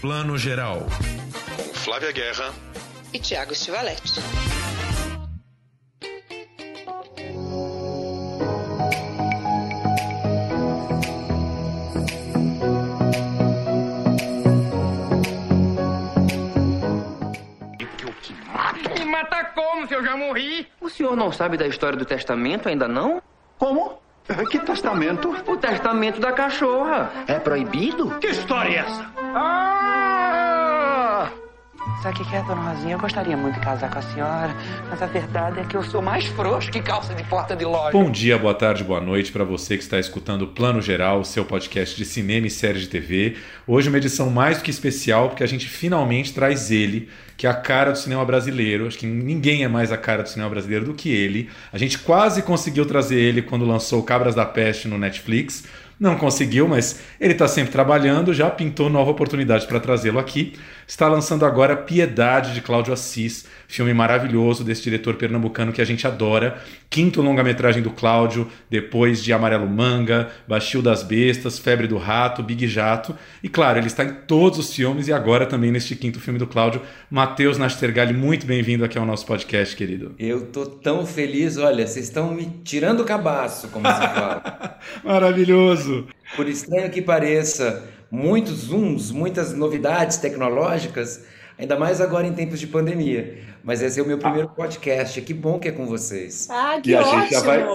Plano Geral. Com Flávia Guerra e Tiago Stivaletti. Me mata como se eu já morri? O senhor não sabe da história do testamento ainda não? Como? Que testamento? O testamento da cachorra. É proibido? Que história é essa? Ah! Sabe o que é, dona Rosinha? Eu gostaria muito de casar com a senhora, mas a verdade é que eu sou mais frouxo que calça de porta de loja. Bom dia, boa tarde, boa noite para você que está escutando o Plano Geral, seu podcast de cinema e séries de TV. Hoje uma edição mais do que especial, porque a gente finalmente traz ele, que é a cara do cinema brasileiro. Acho que ninguém é mais a cara do cinema brasileiro do que ele. A gente quase conseguiu trazer ele quando lançou Cabras da Peste no Netflix. Não conseguiu, mas ele está sempre trabalhando, já pintou nova oportunidade para trazê-lo aqui. Está lançando agora Piedade de Cláudio Assis, filme maravilhoso desse diretor pernambucano que a gente adora. Quinto longa-metragem do Cláudio, depois de Amarelo Manga, Baixio das Bestas, Febre do Rato, Big Jato. E claro, ele está em todos os filmes e agora também neste quinto filme do Cláudio. Matheus Nastergalli, muito bem-vindo aqui ao nosso podcast, querido. Eu tô tão feliz, olha, vocês estão me tirando o cabaço, como se fala. Maravilhoso! Por estranho que pareça, muitos zooms, muitas novidades tecnológicas, ainda mais agora em tempos de pandemia. Mas esse é o meu primeiro podcast. Que bom que é com vocês. Ah, que E a ótimo! gente já vai-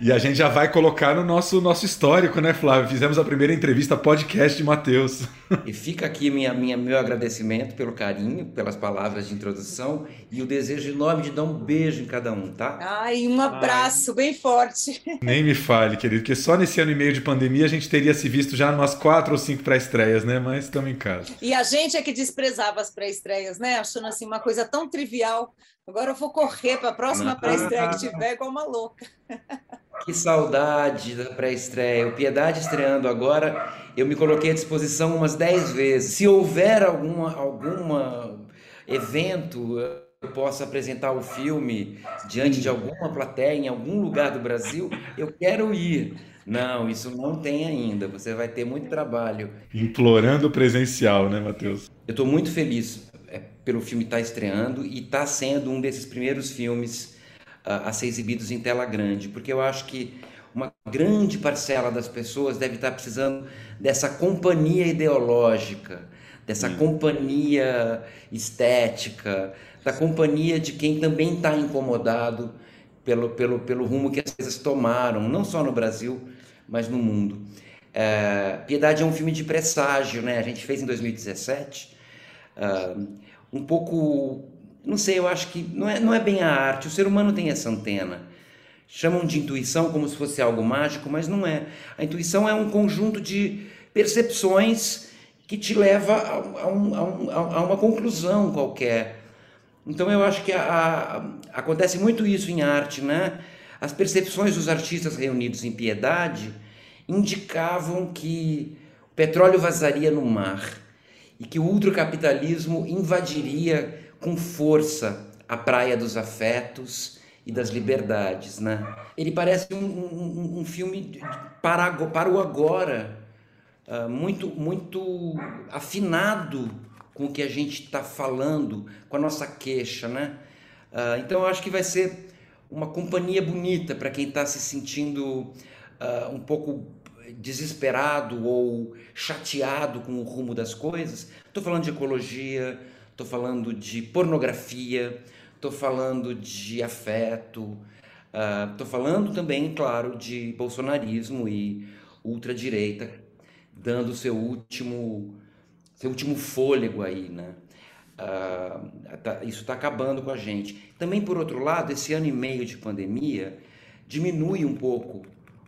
E a gente já vai colocar no nosso, nosso histórico, né, Flávio? Fizemos a primeira entrevista podcast de Matheus. E fica aqui minha, minha, meu agradecimento pelo carinho, pelas palavras de introdução e o desejo enorme de dar um beijo em cada um, tá? Ai, um abraço bem forte. Nem me fale, querido, porque só nesse ano e meio de pandemia a gente teria se visto já umas quatro ou cinco pré-estreias, né? Mas estamos em casa. E a gente é que desprezava as pré-estreias, né? Achando assim uma coisa tão trivial. Agora eu vou correr para a próxima pré-estreia que tiver igual uma louca. Que saudade da pré-estreia. O Piedade estreando agora, eu me coloquei à disposição umas 10 vezes. Se houver alguma, alguma evento, eu possa apresentar o filme diante de alguma plateia, em algum lugar do Brasil, eu quero ir. Não, isso não tem ainda. Você vai ter muito trabalho. Implorando presencial, né, Matheus? Eu estou muito feliz pelo filme estar estreando e está sendo um desses primeiros filmes ah, a ser exibidos em tela grande, porque eu acho que uma grande parcela das pessoas deve estar precisando dessa companhia ideológica, dessa companhia estética, da companhia de quem também está incomodado pelo, pelo, pelo rumo que as coisas tomaram, não só no Brasil, mas no mundo. É, Piedade é um filme de presságio, né? A gente fez em 2017 ah, um pouco, não sei, eu acho que não é, não é bem a arte, o ser humano tem essa antena. Chamam de intuição como se fosse algo mágico, mas não é. A intuição é um conjunto de percepções que te leva a, a um- a um- a uma conclusão qualquer. Então eu acho que acontece muito isso em arte, né? As percepções dos artistas reunidos em piedade indicavam que o petróleo vazaria no mar e que o ultracapitalismo invadiria com força a praia dos afetos e das liberdades, né? Ele parece um, um- um filme para, para o agora, ah, muito, muito afinado com o que a gente está falando, com a nossa queixa, né? Ah, então eu acho que vai ser uma companhia bonita para quem está se sentindo ah, um pouco desesperado ou chateado com o rumo das coisas. Estou falando de ecologia, estou falando de pornografia, estou falando de afeto, estou falando também, claro, de bolsonarismo e ultradireita dando seu último seu último fôlego aí, né? Ah, tá- isso está acabando com a gente. Também, por outro lado, esse ano e meio de pandemia diminui um pouco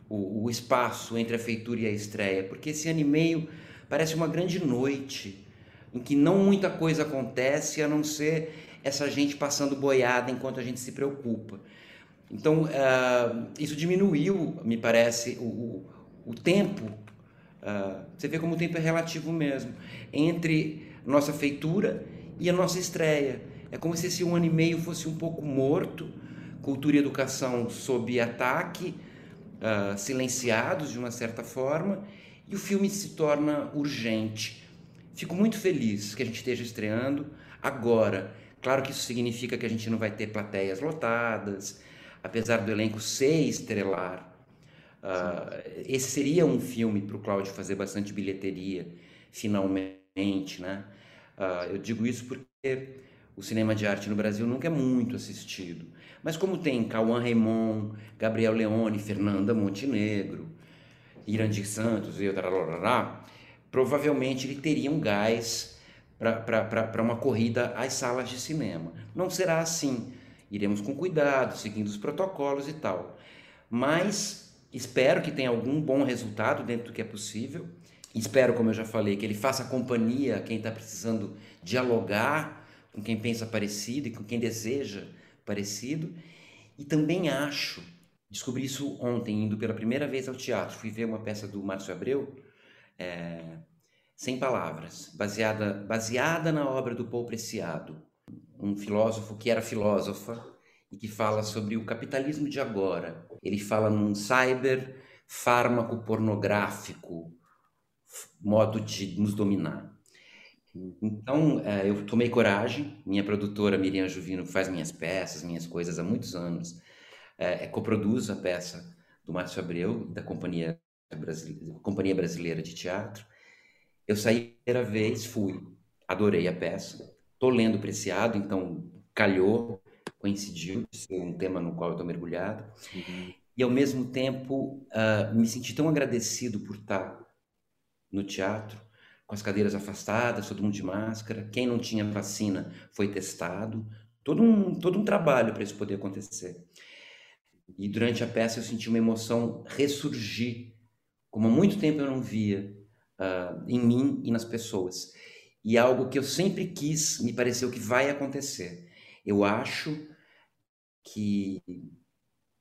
o, o espaço entre a feitura e a estreia, porque esse ano e meio parece uma grande noite em que não muita coisa acontece a não ser essa gente passando boiada enquanto a gente se preocupa. Então, ah, isso diminuiu, me parece, o, o, o tempo. ah, você vê como o tempo é relativo mesmo entre nossa feitura e a nossa estreia. É como se esse um ano e meio fosse um pouco morto, cultura e educação sob ataque, ah, silenciados de uma certa forma, e o filme se torna urgente. fico muito feliz que a gente esteja estreando agora. Claro que isso significa que a gente não vai ter plateias lotadas, apesar do elenco ser estrelar. Uh, esse seria um filme para o Cláudio fazer bastante bilheteria, finalmente, né? Uh, eu digo isso porque o cinema de arte no Brasil nunca é muito assistido. Mas como tem Cauã Raymond, Gabriel Leone, Fernanda Montenegro, Irandir Santos e tarará, provavelmente ele teria um gás para uma corrida às salas de cinema. Não será assim. Iremos com cuidado, seguindo os protocolos e tal. Mas espero que tenha algum bom resultado dentro do que é possível. Espero, como eu já falei, que ele faça companhia a quem está precisando dialogar com quem pensa parecido e com quem deseja parecido. E também acho, descobri isso ontem, indo pela primeira vez ao teatro, fui ver uma peça do Márcio Abreu, é, Sem Palavras, baseada, baseada na obra do Paul Preciado, um filósofo que era filósofa e que fala sobre o capitalismo de agora. Ele fala num cyber fármaco pornográfico, modo de nos dominar. Então, é, eu tomei coragem. Minha produtora Miriam Juvino faz minhas peças, minhas coisas há muitos anos. É, é coproduz a peça do Márcio Abreu, da Companhia Brasileira, Companhia Brasileira de Teatro. Eu saí a primeira vez, fui, adorei a peça. Estou lendo Preciado, então calhou, coincidiu ser um tema no qual eu estou mergulhado. Uhum. E ao mesmo tempo, uh, me senti tão agradecido por estar no teatro com as cadeiras afastadas, todo mundo de máscara. Quem não tinha vacina foi testado. Todo um, todo um trabalho para isso poder acontecer. E durante a peça eu senti uma emoção ressurgir, como há muito tempo eu não via uh, em mim e nas pessoas. E algo que eu sempre quis, me pareceu que vai acontecer. Eu acho que,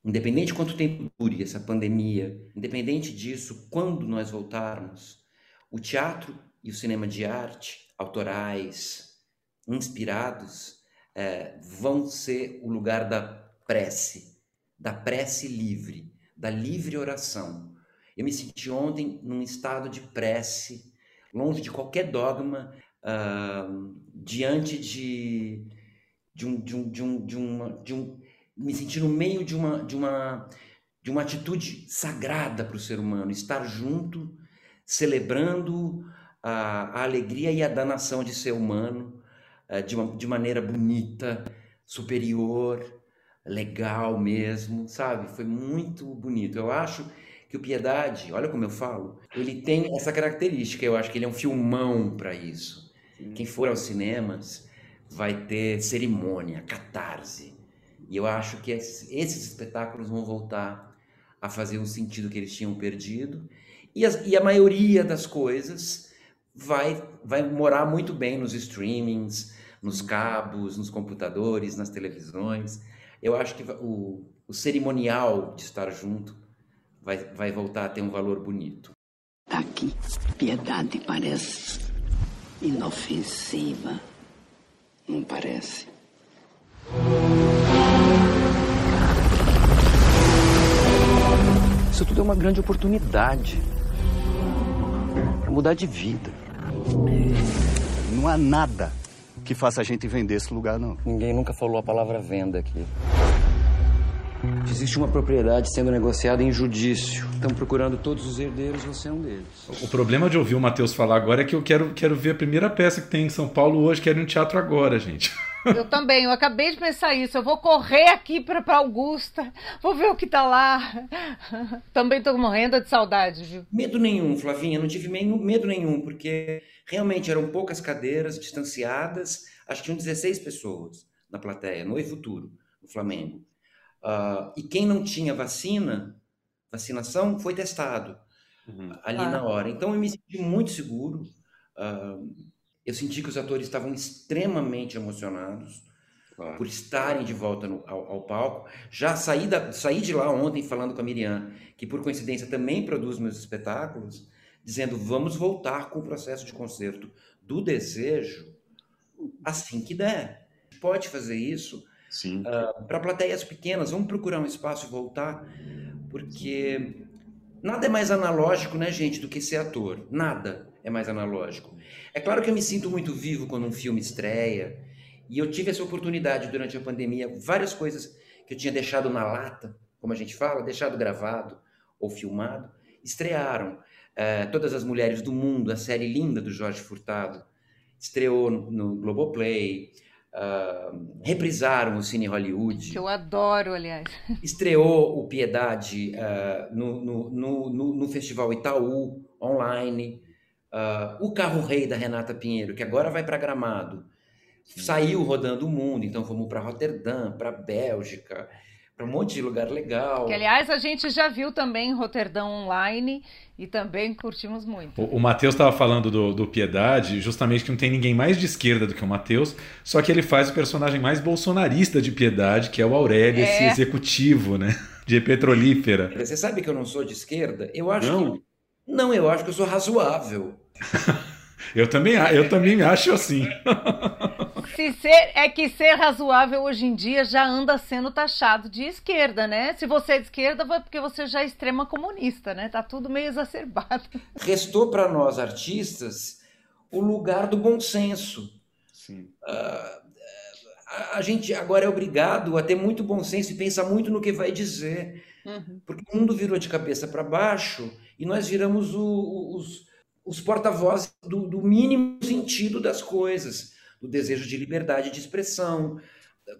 independente de quanto tempo dure essa pandemia, independente disso, quando nós voltarmos, o teatro e o cinema de arte, autorais, inspirados, é, vão ser o lugar da prece, da prece livre, da livre oração. Eu me senti ontem num estado de prece, longe de qualquer dogma, uh, diante de, de, um, de, um, de, um, de, uma, de um. Me senti no meio de uma, de uma, de uma atitude sagrada para o ser humano, estar junto, celebrando a, a alegria e a danação de ser humano uh, de, uma, de maneira bonita, superior, legal mesmo, sabe? Foi muito bonito. Eu acho que o Piedade, olha como eu falo, ele tem essa característica. Eu acho que ele é um filmão para isso. Sim. Quem for aos cinemas vai ter cerimônia, catarse. E eu acho que esses, espetáculos vão voltar a fazer o sentido que eles tinham perdido. E, as, e a maioria das coisas vai, vai morar muito bem nos streamings, nos cabos, nos computadores, nas televisões. Eu acho que o, o cerimonial de estar junto vai, vai voltar a ter um valor bonito. Tá aqui, piedade parece inofensiva. Não parece? Isso tudo é uma grande oportunidade para mudar de vida. Não há nada que faça a gente vender esse lugar, não. Ninguém nunca falou a palavra venda aqui. Existe uma propriedade sendo negociada em judício. Estão procurando todos os herdeiros, você é um deles. O problema de ouvir o Matheus falar agora é que eu quero, quero ver a primeira peça que tem em São Paulo hoje, quero ir no teatro agora, gente. Eu também, eu acabei de pensar isso. Eu vou correr aqui para Augusta, vou ver o que tá lá. Também tô morrendo de saudade, viu? Medo nenhum, Flavinha, não tive medo nenhum, porque realmente eram poucas cadeiras distanciadas, acho que tinham 16 pessoas na plateia, no Futuro, no Flamengo. Uh, e quem não tinha vacina, vacinação, foi testado uhum. ali ah. na hora. Então eu me senti muito seguro. Uh, eu senti que os atores estavam extremamente emocionados claro. por estarem de volta no, ao, ao, palco. Já saí, da, saí de lá ontem falando com a Miriam, que por coincidência também produz meus espetáculos, dizendo vamos voltar com o processo de concerto do desejo assim que der. Pode fazer isso uh, ah, para plateias pequenas. Vamos procurar um espaço e voltar, porque nada é mais analógico, né, gente, do que ser ator. Nada. É mais analógico. É claro que eu me sinto muito vivo quando um filme estreia, e eu tive essa oportunidade durante a pandemia, várias coisas que eu tinha deixado na lata, como a gente fala, deixado gravado ou filmado, estrearam. É, Todas as Mulheres do Mundo, a série linda do Jorge Furtado, estreou no, no Globoplay, uh, reprisaram o Cine Hollywood. Que eu adoro, aliás. Estreou o Piedade uh, no, no, no, no, Festival Itaú, online. Uh, o Carro Rei da Renata Pinheiro, que agora vai para Gramado, saiu rodando o mundo. Então fomos para Roterdã, para Bélgica, para um monte de lugar legal. Que, aliás, a gente já viu também em Roterdão online e também curtimos muito. O, o Matheus estava falando do, do, Piedade, justamente que não tem ninguém mais de esquerda do que o Matheus, só que ele faz o personagem mais bolsonarista de Piedade, que é o Aurélio, é. esse executivo, né? De petrolífera. Você sabe que eu não sou de esquerda? Eu acho não. que. Não, eu acho que eu sou razoável. eu, também, eu também acho assim. Se ser, é que ser razoável hoje em dia já anda sendo taxado de esquerda, né? Se você é de esquerda, vai porque você já é extrema comunista, né? Tá tudo meio exacerbado. Restou para nós artistas o lugar do bom senso. Sim. Uh, a gente agora é obrigado a ter muito bom senso e pensar muito no que vai dizer. Uhum. Porque o mundo virou de cabeça para baixo e nós viramos o, os, os porta-vozes do, do mínimo sentido das coisas do desejo de liberdade de expressão,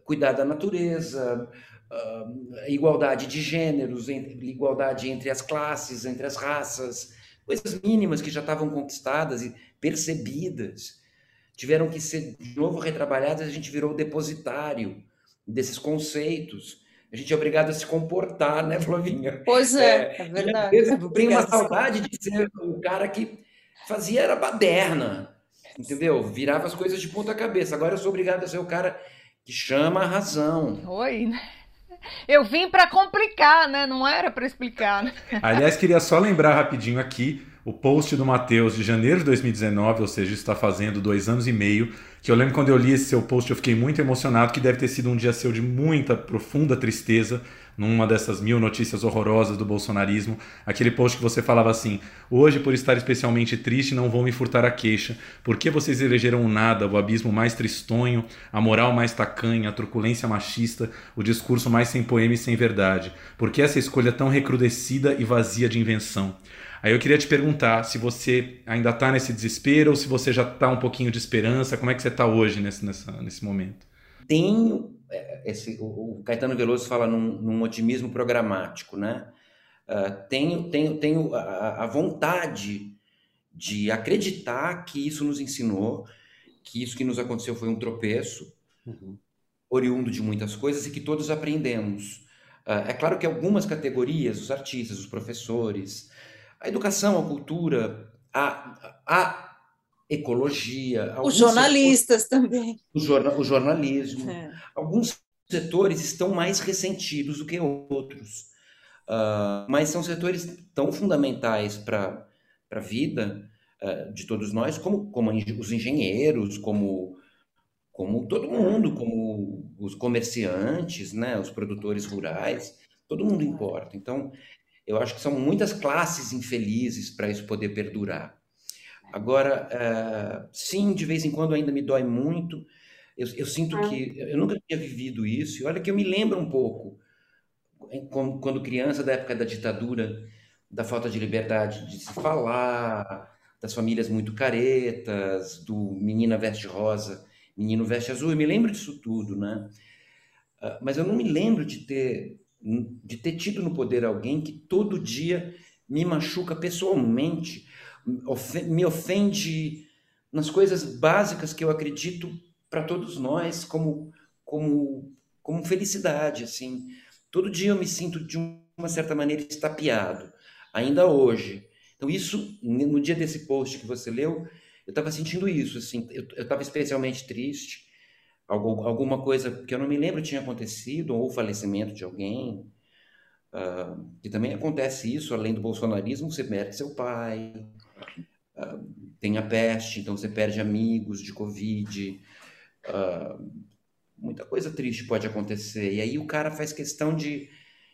cuidar da natureza, igualdade de gêneros, igualdade entre as classes, entre as raças, coisas mínimas que já estavam conquistadas e percebidas, tiveram que ser de novo retrabalhadas, a gente virou depositário desses conceitos. A gente é obrigado a se comportar, né, Flavinha? Pois é, é, é verdade. Às vezes tem uma saudade de ser o cara que fazia era baderna entendeu? Virava as coisas de ponta cabeça. Agora eu sou obrigado a ser o cara que chama a razão. Oi, né? Eu vim para complicar, né? Não era para explicar. Né? Aliás, queria só lembrar rapidinho aqui o post do Matheus de janeiro de 2019, ou seja, está fazendo dois anos e meio, que eu lembro quando eu li esse seu post, eu fiquei muito emocionado, que deve ter sido um dia seu de muita, profunda tristeza, numa dessas mil notícias horrorosas do bolsonarismo, aquele post que você falava assim: Hoje, por estar especialmente triste, não vou me furtar a queixa. Por que vocês elegeram o nada, o abismo mais tristonho, a moral mais tacanha, a truculência machista, o discurso mais sem poema e sem verdade? Por que essa escolha tão recrudescida e vazia de invenção? Aí eu queria te perguntar se você ainda está nesse desespero ou se você já está um pouquinho de esperança. Como é que você está hoje nesse, nessa, nesse momento? Tenho é, esse, o, Caetano Veloso fala num, num otimismo programático, né? Uh, tenho tenho, tenho a, a, vontade de acreditar que isso nos ensinou, que isso que nos aconteceu foi um tropeço, uhum. oriundo de muitas coisas e que todos aprendemos. Uh, é claro que algumas categorias, os artistas, os professores, a educação, a cultura, a, a ecologia. Os jornalistas setores, também. O, jorna, o jornalismo. É. Alguns setores estão mais ressentidos do que outros. Uh, mas são setores tão fundamentais para a vida uh, de todos nós, como, como os engenheiros, como, como todo mundo, como os comerciantes, né, os produtores rurais, todo mundo importa. Então, eu acho que são muitas classes infelizes para isso poder perdurar. Agora, uh, sim, de vez em quando ainda me dói muito. Eu, eu, sinto ah. que eu nunca tinha vivido isso. E olha que eu me lembro um pouco, quando criança, da época da ditadura, da falta de liberdade de se falar, das famílias muito caretas, do menina veste rosa, menino veste azul. Eu me lembro disso tudo, né? Uh, mas eu não me lembro de ter de ter tido no poder alguém que todo dia me machuca pessoalmente, me ofende nas coisas básicas que eu acredito para todos nós como como como felicidade assim. Todo dia eu me sinto de uma certa maneira estapeado, ainda hoje. Então isso no dia desse post que você leu, eu estava sentindo isso assim, eu estava especialmente triste alguma coisa que eu não me lembro tinha acontecido, ou o falecimento de alguém, uh, que também acontece isso, além do bolsonarismo, você perde seu pai, uh, tem a peste, então você perde amigos de Covid, uh, muita coisa triste pode acontecer, e aí o cara faz questão de,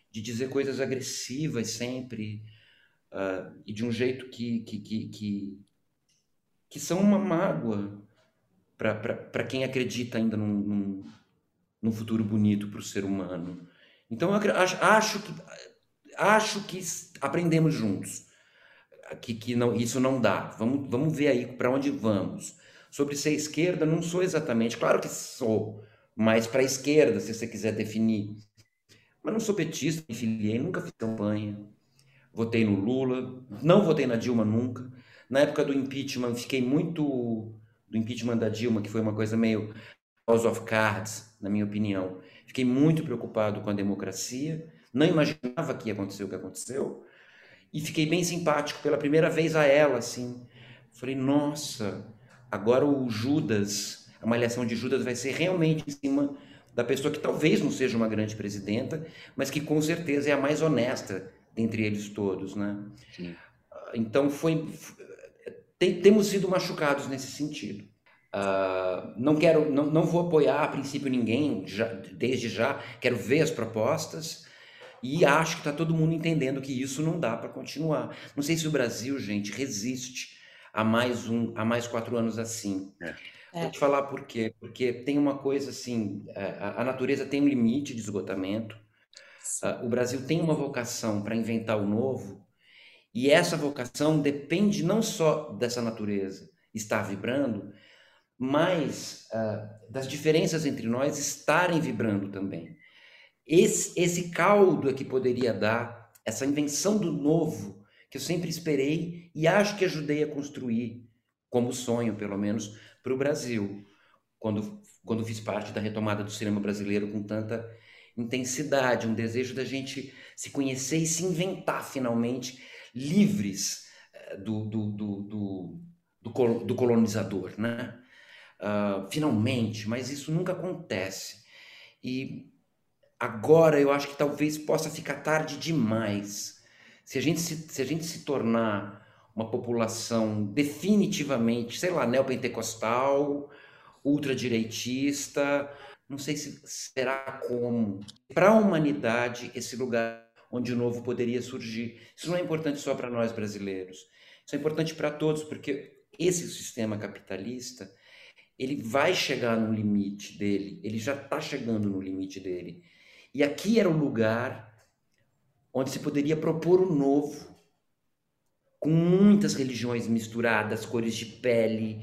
de dizer coisas agressivas sempre, e de um jeito que, que, que, que que são uma mágoa para quem acredita ainda num, num, num futuro bonito para o ser humano. Então, eu acho, acho, que, acho que aprendemos juntos que, que não, isso não dá. Vamos, vamos ver aí para onde vamos. Sobre ser esquerda, não sou exatamente, claro que sou, mas para a esquerda, se você quiser definir. Mas não sou petista, me filiei, nunca fiz campanha. Votei no Lula, não votei na Dilma nunca. Na época do impeachment, fiquei muito. Do impeachment da Dilma, que foi uma coisa meio House of Cards, na minha opinião. Fiquei muito preocupado com a democracia, não imaginava que ia acontecer o que aconteceu, e fiquei bem simpático pela primeira vez a ela, assim. Falei, nossa, agora o Judas, a malhação de Judas vai ser realmente em cima da pessoa que talvez não seja uma grande presidenta, mas que com certeza é a mais honesta dentre eles todos, né? Sim. Então foi, tem, temos sido machucados nesse sentido. Uh, não quero, não, não vou apoiar a princípio ninguém já, desde já. Quero ver as propostas e acho que está todo mundo entendendo que isso não dá para continuar. Não sei se o Brasil, gente, resiste a mais um, a mais quatro anos assim. É. Vou te falar por quê. Porque tem uma coisa assim, é, a, a natureza tem um limite de esgotamento. Uh, o Brasil tem uma vocação para inventar o novo e essa vocação depende não só dessa natureza estar vibrando, mas uh, das diferenças entre nós estarem vibrando também. Esse, esse caldo é que poderia dar essa invenção do novo que eu sempre esperei e acho que ajudei a construir, como sonho, pelo menos, para o Brasil, quando, quando fiz parte da retomada do cinema brasileiro com tanta intensidade, um desejo da gente se conhecer e se inventar finalmente livres do, do, do, do, do, do colonizador, né? uh, finalmente, mas isso nunca acontece. E agora eu acho que talvez possa ficar tarde demais. Se a gente se, se, a gente se tornar uma população definitivamente, sei lá, neopentecostal, ultradireitista, não sei se será como. Para a humanidade, esse lugar onde o novo poderia surgir. Isso não é importante só para nós brasileiros. Isso é importante para todos, porque esse sistema capitalista ele vai chegar no limite dele, ele já está chegando no limite dele. E aqui era o lugar onde se poderia propor o novo, com muitas religiões misturadas, cores de pele,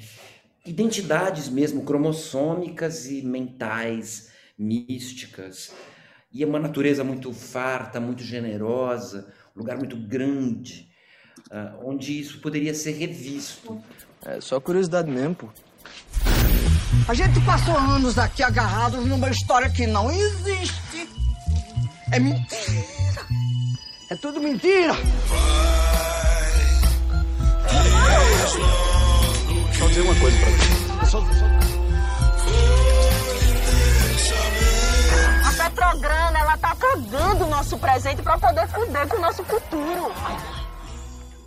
identidades mesmo cromossômicas e mentais, místicas. E é uma natureza muito farta, muito generosa, um lugar muito grande, uh, onde isso poderia ser revisto. É só curiosidade mesmo, pô. A gente passou anos aqui agarrados numa história que não existe. É mentira. É tudo mentira. Só dizer uma coisa pra você. Só, só... A Petrograna, ela tá cagando o nosso presente para poder fuder com o nosso futuro.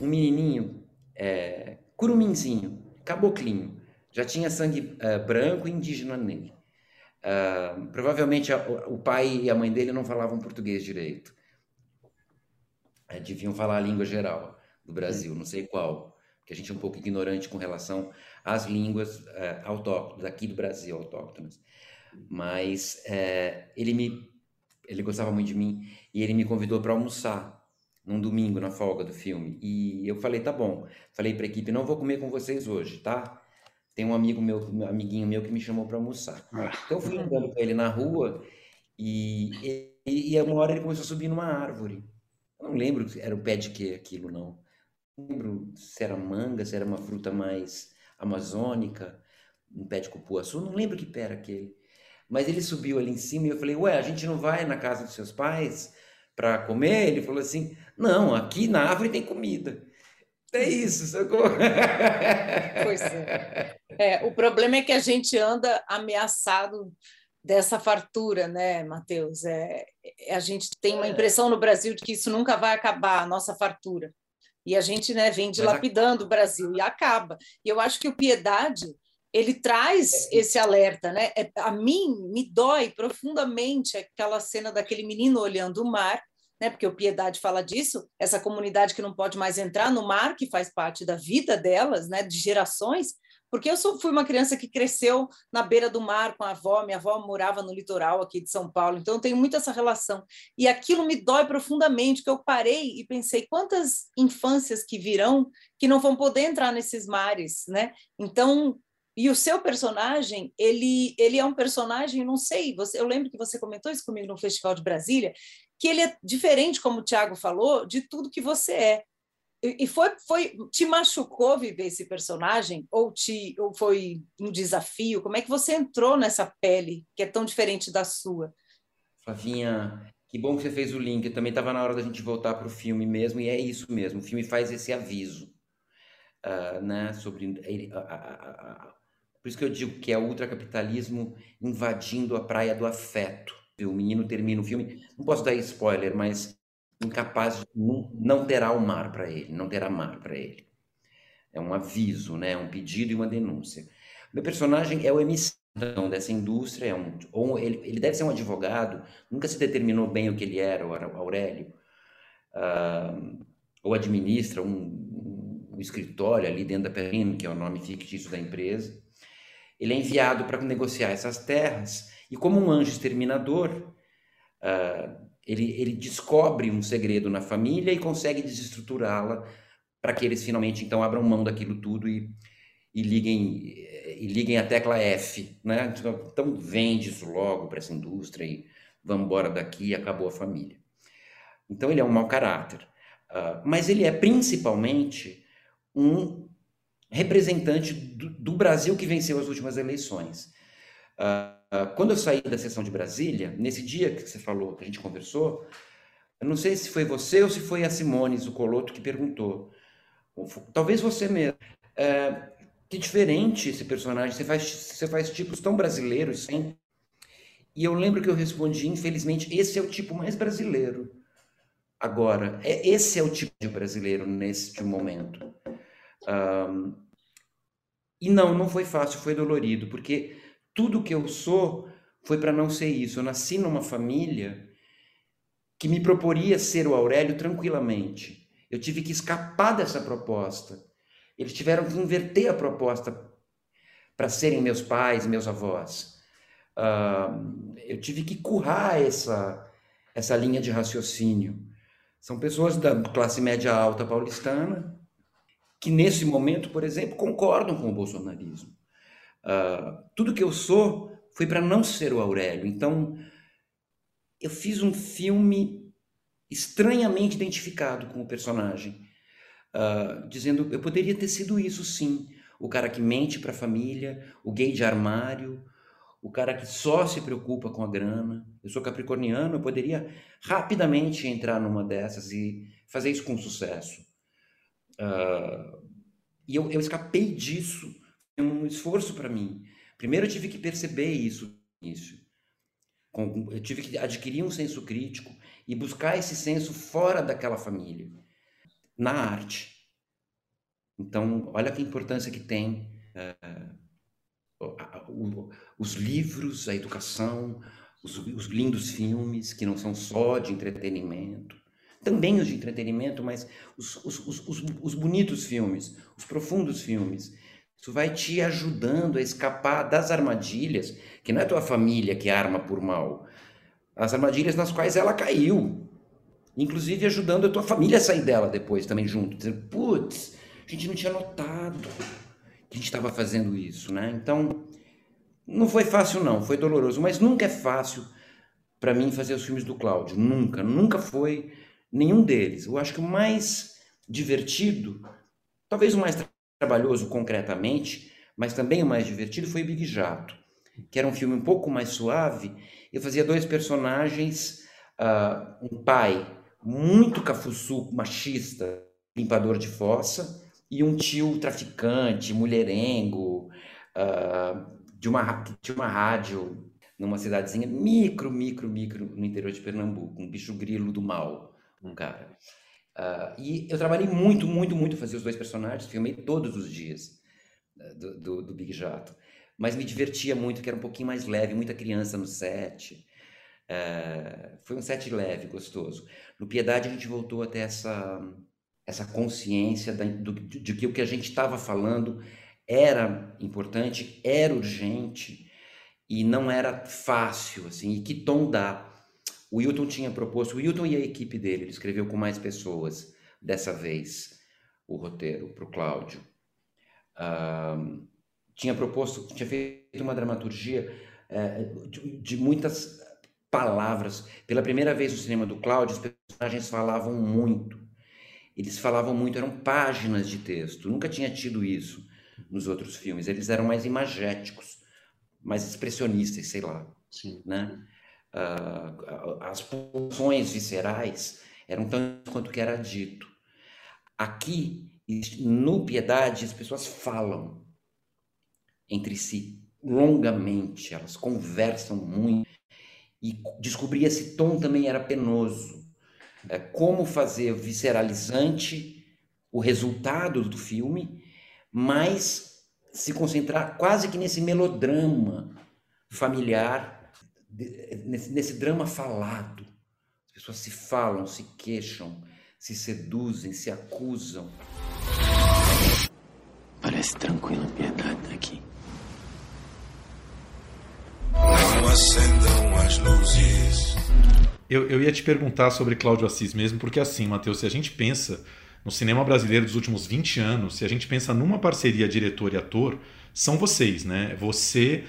Um menininho, é, curuminzinho, caboclinho, já tinha sangue uh, branco e indígena nele. Uh, provavelmente a, o pai e a mãe dele não falavam português direito. Uh, deviam falar a língua geral do Brasil, não sei qual, porque a gente é um pouco ignorante com relação às línguas autóctones, aqui do Brasil, autóctones. Mas ele me ele gostava muito de mim e ele me convidou para almoçar num domingo na folga do filme. E eu falei, tá bom. Falei para a equipe, não vou comer com vocês hoje, tá? tem um amigo meu, um amiguinho meu que me chamou para almoçar. Ah. Então eu fui andando com ele na rua e, e, e uma hora ele começou a subir numa árvore. Eu não lembro se era o pé de que aquilo, não. Não lembro se era manga, se era uma fruta mais amazônica, um pé de cupuaçu, não lembro que pé era aquele. Mas ele subiu ali em cima e eu falei, ué, a gente não vai na casa dos seus pais para comer? Ele falou assim, não, aqui na árvore tem comida. É isso, socorro. Pois é. é. O problema é que a gente anda ameaçado dessa fartura, né, Matheus? É, a gente tem uma impressão no Brasil de que isso nunca vai acabar, a nossa fartura. E a gente né, vem dilapidando o Brasil e acaba. E eu acho que o Piedade ele traz é, esse alerta, né? É, a mim me dói profundamente aquela cena daquele menino olhando o mar né? Porque o Piedade fala disso, essa comunidade que não pode mais entrar no mar, que faz parte da vida delas, né? De gerações, Porque eu sou, fui uma criança que cresceu na beira do mar com a avó, minha avó morava no litoral aqui de São Paulo, então eu tenho muito essa relação. E aquilo me dói profundamente, que eu parei e pensei quantas infâncias que virão que não vão poder entrar nesses mares, né? Então, e o seu personagem, ele, ele é um personagem, não sei, você, eu lembro que você comentou isso comigo no Festival de Brasília, que ele é diferente, como o Tiago falou, de tudo que você é. E foi, foi te machucou viver esse personagem ou te ou foi um desafio? Como é que você entrou nessa pele que é tão diferente da sua? Flavinha, que bom que você fez o link. Também estava na hora da gente voltar para o filme mesmo e é isso mesmo. O filme faz esse aviso, uh, né, sobre ele, uh, uh, por isso que eu digo que é o ultracapitalismo invadindo a praia do afeto. O menino termina o filme, não posso dar spoiler, mas incapaz de não, terá o mar para ele, não terá mar para ele. É um aviso, né? um pedido e uma denúncia. Meu personagem é o emissão dessa indústria, é um, ou ele, ele deve ser um advogado, nunca se determinou bem o que ele era, o Aurélio, uh, ou administra um, um, escritório ali dentro da Perrine, que é o nome fictício da empresa. Ele é enviado para negociar essas terras, e como um anjo exterminador, uh, ele, ele descobre um segredo na família e consegue desestruturá-la para que eles finalmente então abram mão daquilo tudo e, e liguem e liguem a tecla F, né? Então vende isso logo para essa indústria e vamos embora daqui e acabou a família. Então ele é um mau caráter, uh, mas ele é principalmente um representante do, do, Brasil que venceu as últimas eleições. Uh, ah, quando eu saí da sessão de Brasília, nesse dia que você falou, que a gente conversou, eu não sei se foi você ou se foi a Simone Zucoloto que perguntou. Talvez você mesmo. É, que diferente esse personagem, você faz, você faz tipos tão brasileiros sempre. E eu lembro que eu respondi, infelizmente, esse é o tipo mais brasileiro. Agora, é, esse é o tipo de brasileiro neste momento. Um, e não, não foi fácil, foi dolorido, porque tudo que eu sou foi para não ser isso. Eu nasci numa família que me proporia ser o Aurélio tranquilamente. Eu tive que escapar dessa proposta. Eles tiveram que inverter a proposta para serem meus pais, meus avós. Uh, eu tive que currar essa, essa linha de raciocínio. São pessoas da classe média alta paulistana que, nesse momento, por exemplo, concordam com o bolsonarismo. Uh, tudo que eu sou foi para não ser o Aurélio. Então, eu fiz um filme estranhamente identificado com o personagem, uh, dizendo eu poderia ter sido isso sim, o cara que mente para a família, o gay de armário, o cara que só se preocupa com a grana. Eu sou capricorniano, eu poderia rapidamente entrar numa dessas e fazer isso com sucesso. Uh, e eu, eu escapei disso um esforço para mim. Primeiro eu tive que perceber isso, isso. Eu tive que adquirir um senso crítico e buscar esse senso fora daquela família, na arte. Então, olha que importância que tem uh, os livros, a educação, os, os lindos filmes, que não são só de entretenimento, também os de entretenimento, mas os, os, os, os, bonitos filmes, os profundos filmes, isso vai te ajudando a escapar das armadilhas, que não é tua família que arma por mal, as armadilhas nas quais ela caiu. Inclusive ajudando a tua família a sair dela depois também junto. Dizendo, putz, a gente não tinha notado que a gente estava fazendo isso, né? Então, não foi fácil não, foi doloroso, mas nunca é fácil para mim fazer os filmes do Cláudio, nunca, nunca foi nenhum deles. Eu acho que o mais divertido, talvez o mais trabalhoso concretamente, mas também o mais divertido foi Big Jato, que era um filme um pouco mais suave. Eu fazia dois personagens, uh, um pai muito cafuçu, machista, limpador de fossa, e um tio traficante, mulherengo, uh, de, uma, de uma rádio numa cidadezinha micro, micro, micro no interior de Pernambuco, um bicho grilo do mal, um cara. Uh, e eu trabalhei muito, muito, muito fazer os dois personagens, filmei todos os dias uh, do, do, do, Big Jato. Mas me divertia muito, que era um pouquinho mais leve, muita criança no set. Uh, foi um set leve, gostoso. No Piedade a gente voltou até essa, essa consciência da, do, de que o que a gente estava falando era importante, era urgente e não era fácil, assim, e que tom dá. O Wilton tinha proposto, o Wilton e a equipe dele, ele escreveu com mais pessoas dessa vez o roteiro para o Cláudio. Uh, tinha proposto, tinha feito uma dramaturgia uh, de, de, muitas palavras. Pela primeira vez no cinema do Cláudio, os personagens falavam muito. Eles falavam muito, eram páginas de texto. Nunca tinha tido isso nos outros filmes. Eles eram mais imagéticos, mais expressionistas, sei lá. Sim. Né? Uh, as pulsões viscerais eram tanto quanto que era dito. Aqui, no Piedade, as pessoas falam entre si longamente, elas conversam muito. E descobrir esse tom também era penoso. É, como fazer visceralizante o resultado do filme, mas se concentrar quase que nesse melodrama familiar, nesse, nesse drama falado. As pessoas se falam, se queixam, se seduzem, se acusam. Parece tranquila piedade aqui. Não acendam as luzes. Eu, eu ia te perguntar sobre Cláudio Assis mesmo, porque assim, Matheus, se a gente pensa no cinema brasileiro dos últimos 20 anos, se a gente pensa numa parceria diretor e ator, são vocês, né? Você,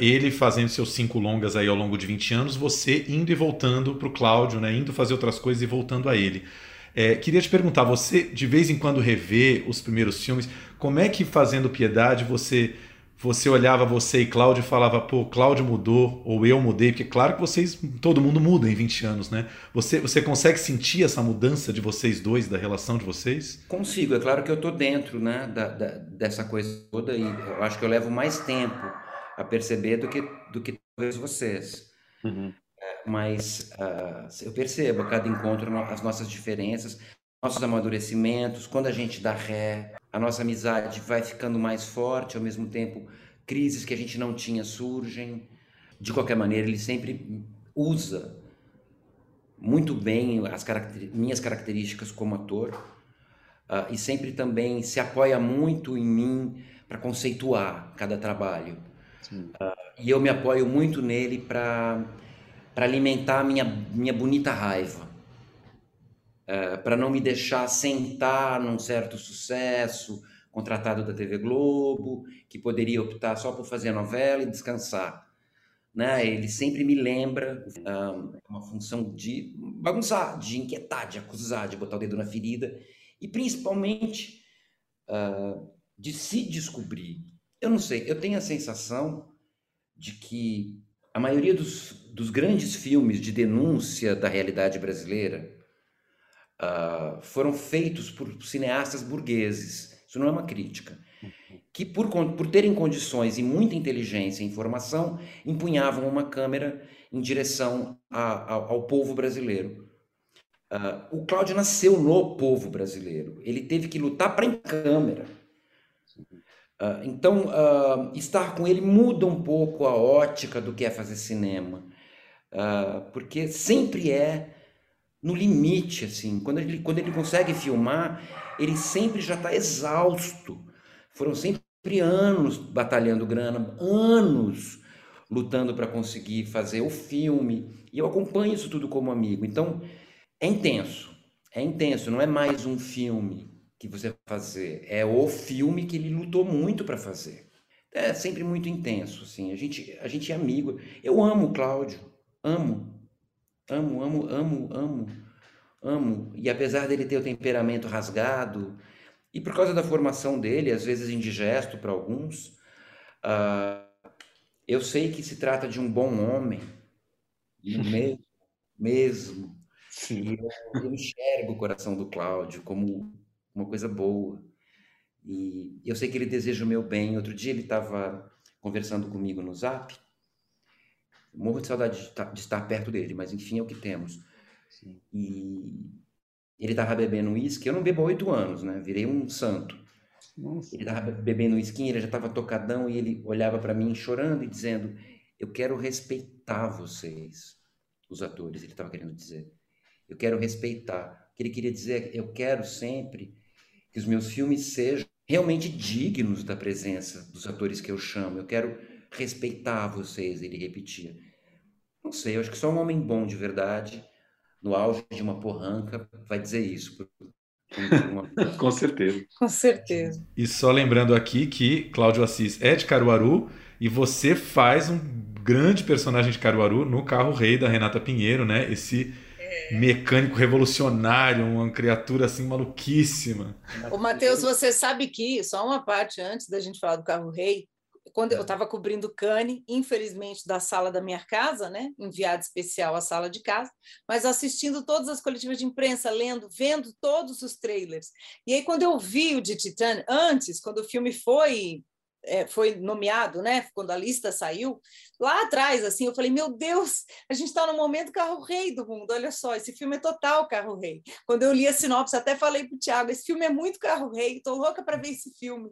ele fazendo seus cinco longas aí ao longo de 20 anos, você indo e voltando para o Cláudio, né? Indo fazer outras coisas e voltando a ele. É, queria te perguntar, você de vez em quando revê os primeiros filmes, como é que fazendo Piedade você você olhava você e Cláudio e falava, pô, Cláudio mudou, ou eu mudei, porque claro que vocês, todo mundo muda em 20 anos, né? Você, você consegue sentir essa mudança de vocês dois, da relação de vocês? Consigo, é claro que eu tô dentro, né, da, da, dessa coisa toda e eu acho que eu levo mais tempo a perceber do que, do que talvez vocês. Uhum. É, mas uh, eu percebo a cada encontro as nossas diferenças, nossos amadurecimentos, quando a gente dá ré, a nossa amizade vai ficando mais forte, ao mesmo tempo crises que a gente não tinha surgem. De qualquer maneira, ele sempre usa muito bem as caracter minhas características como ator uh, e sempre também se apoia muito em mim para conceituar cada trabalho. Uh, e eu me apoio muito nele para alimentar a minha, minha bonita raiva. Eh, para não me deixar sentar num certo sucesso, contratado da TV Globo, que poderia optar só por fazer novela e descansar. Né? Ele sempre me lembra um, uma função de bagunçar, de inquietar, de acusar, de botar o dedo na ferida e principalmente uh, de se descobrir. Eu não sei, eu tenho a sensação de que a maioria dos, dos grandes filmes de denúncia da realidade brasileira uh, foram feitos por cineastas burgueses. Isso não é uma crítica. Que, por, por terem condições e muita inteligência e informação, empunhavam uma câmera em direção a, a, ao povo brasileiro. Uh, o Cláudio nasceu no povo brasileiro. Ele teve que lutar para em câmera. Uh, então, uh, estar com ele muda um pouco a ótica do que é fazer cinema. porque sempre é no limite, assim. Quando ele, quando ele consegue filmar, ele sempre já está exausto. Foram sempre anos batalhando grana, anos lutando para conseguir fazer o filme. E eu acompanho isso tudo como amigo. Então, é intenso. É intenso, não é mais um filme que você fazer, é o filme que ele lutou muito para fazer. É sempre muito intenso, assim. A gente, a gente é amigo. Eu amo o Cláudio, amo. Amo, amo, amo, amo, amo. E apesar dele ter o temperamento rasgado, e por causa da formação dele, às vezes indigesto para alguns, uh, eu sei que se trata de um bom homem, mesmo, mesmo. Sim. E eu, eu enxergo o coração do Cláudio como uma coisa boa. E eu sei que ele deseja o meu bem. Outro dia ele estava conversando comigo no Zap, Morro de saudade de, de estar perto dele, mas enfim, é o que temos. Sim. E ele estava bebendo uísque, eu não bebo há oito anos, né? Virei um santo. Nossa. Ele estava bebendo uísque, ele já estava tocadão e ele olhava para mim chorando e dizendo: Eu quero respeitar vocês, os atores, ele estava querendo dizer. Eu quero respeitar. O que ele queria dizer é: Eu quero sempre que os meus filmes sejam realmente dignos da presença dos atores que eu chamo. Eu quero respeitar vocês, ele repetia. Não sei, eu acho que só um homem bom de verdade, no auge de uma porranca, vai dizer isso. Com certeza. Com certeza. E só lembrando aqui que Cláudio Assis é de Caruaru e você faz um grande personagem de Caruaru no Carro Rei da Renata Pinheiro, né? Esse mecânico revolucionário, uma criatura assim maluquíssima. O Matheus, você sabe que, só uma parte antes da gente falar do Carro Rei, quando eu estava cobrindo Cane, infelizmente da sala da minha casa, né, enviado especial à sala de casa, mas assistindo todas as coletivas de imprensa, lendo, vendo todos os trailers. E aí quando eu vi o de Titã antes, quando o filme foi é, foi nomeado, né? Quando a lista saiu, lá atrás, assim, eu falei: Meu Deus, a gente está no momento carro-rei do mundo. Olha só, esse filme é total carro-rei. Quando eu li a sinopse, até falei para o Tiago: Esse filme é muito carro-rei, estou louca para ver esse filme.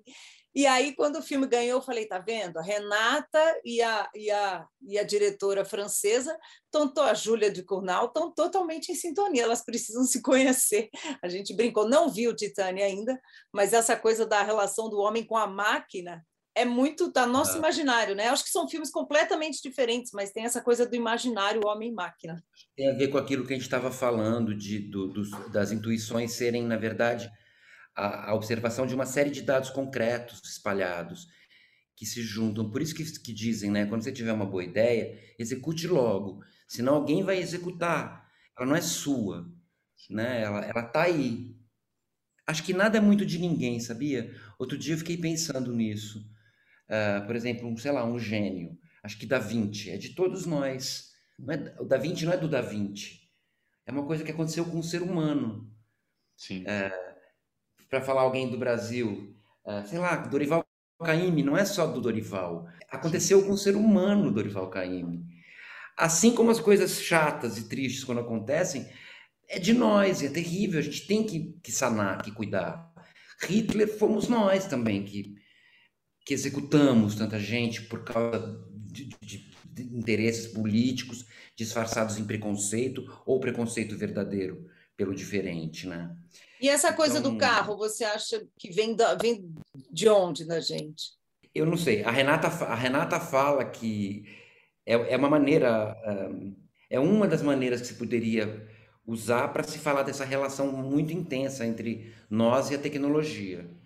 E aí, quando o filme ganhou, eu falei: tá vendo? A Renata e a, e a, e a diretora francesa, tanto a Júlia de Cournal, estão totalmente em sintonia, elas precisam se conhecer. A gente brincou, não viu Titânia ainda, mas essa coisa da relação do homem com a máquina é muito da nosso ah. imaginário, né? Acho que são filmes completamente diferentes, mas tem essa coisa do imaginário homem-máquina. Tem a ver com aquilo que a gente estava falando, de, do, dos, das intuições serem, na verdade, a, a, observação de uma série de dados concretos espalhados que se juntam. Por isso que, que dizem, né? Quando você tiver uma boa ideia, execute logo, senão alguém vai executar. Ela não é sua, né? Ela ela tá aí. Acho que nada é muito de ninguém, sabia? Outro dia eu fiquei pensando nisso. Uh, por exemplo, um, sei lá, um gênio. Acho que Da Vinci é de todos nós. É, o Da Vinci não é do Da Vinci. É uma coisa que aconteceu com o ser humano. Sim. Uh, para falar alguém do Brasil, uh, sei lá, Dorival Caymmi, não é só do Dorival. Aconteceu com o ser humano, Dorival Caymmi. Assim como as coisas chatas e tristes quando acontecem, é de nós, é terrível, a gente tem que, que sanar, que cuidar. Hitler fomos nós também que, que executamos tanta gente por causa de, de, de interesses políticos disfarçados em preconceito ou preconceito verdadeiro pelo diferente, né? E essa coisa então, do carro, você acha que vem, da, vem de onde na gente? Eu não sei. A Renata, a Renata fala que é, é uma maneira, é uma das maneiras que se poderia usar para se falar dessa relação muito intensa entre nós e a tecnologia.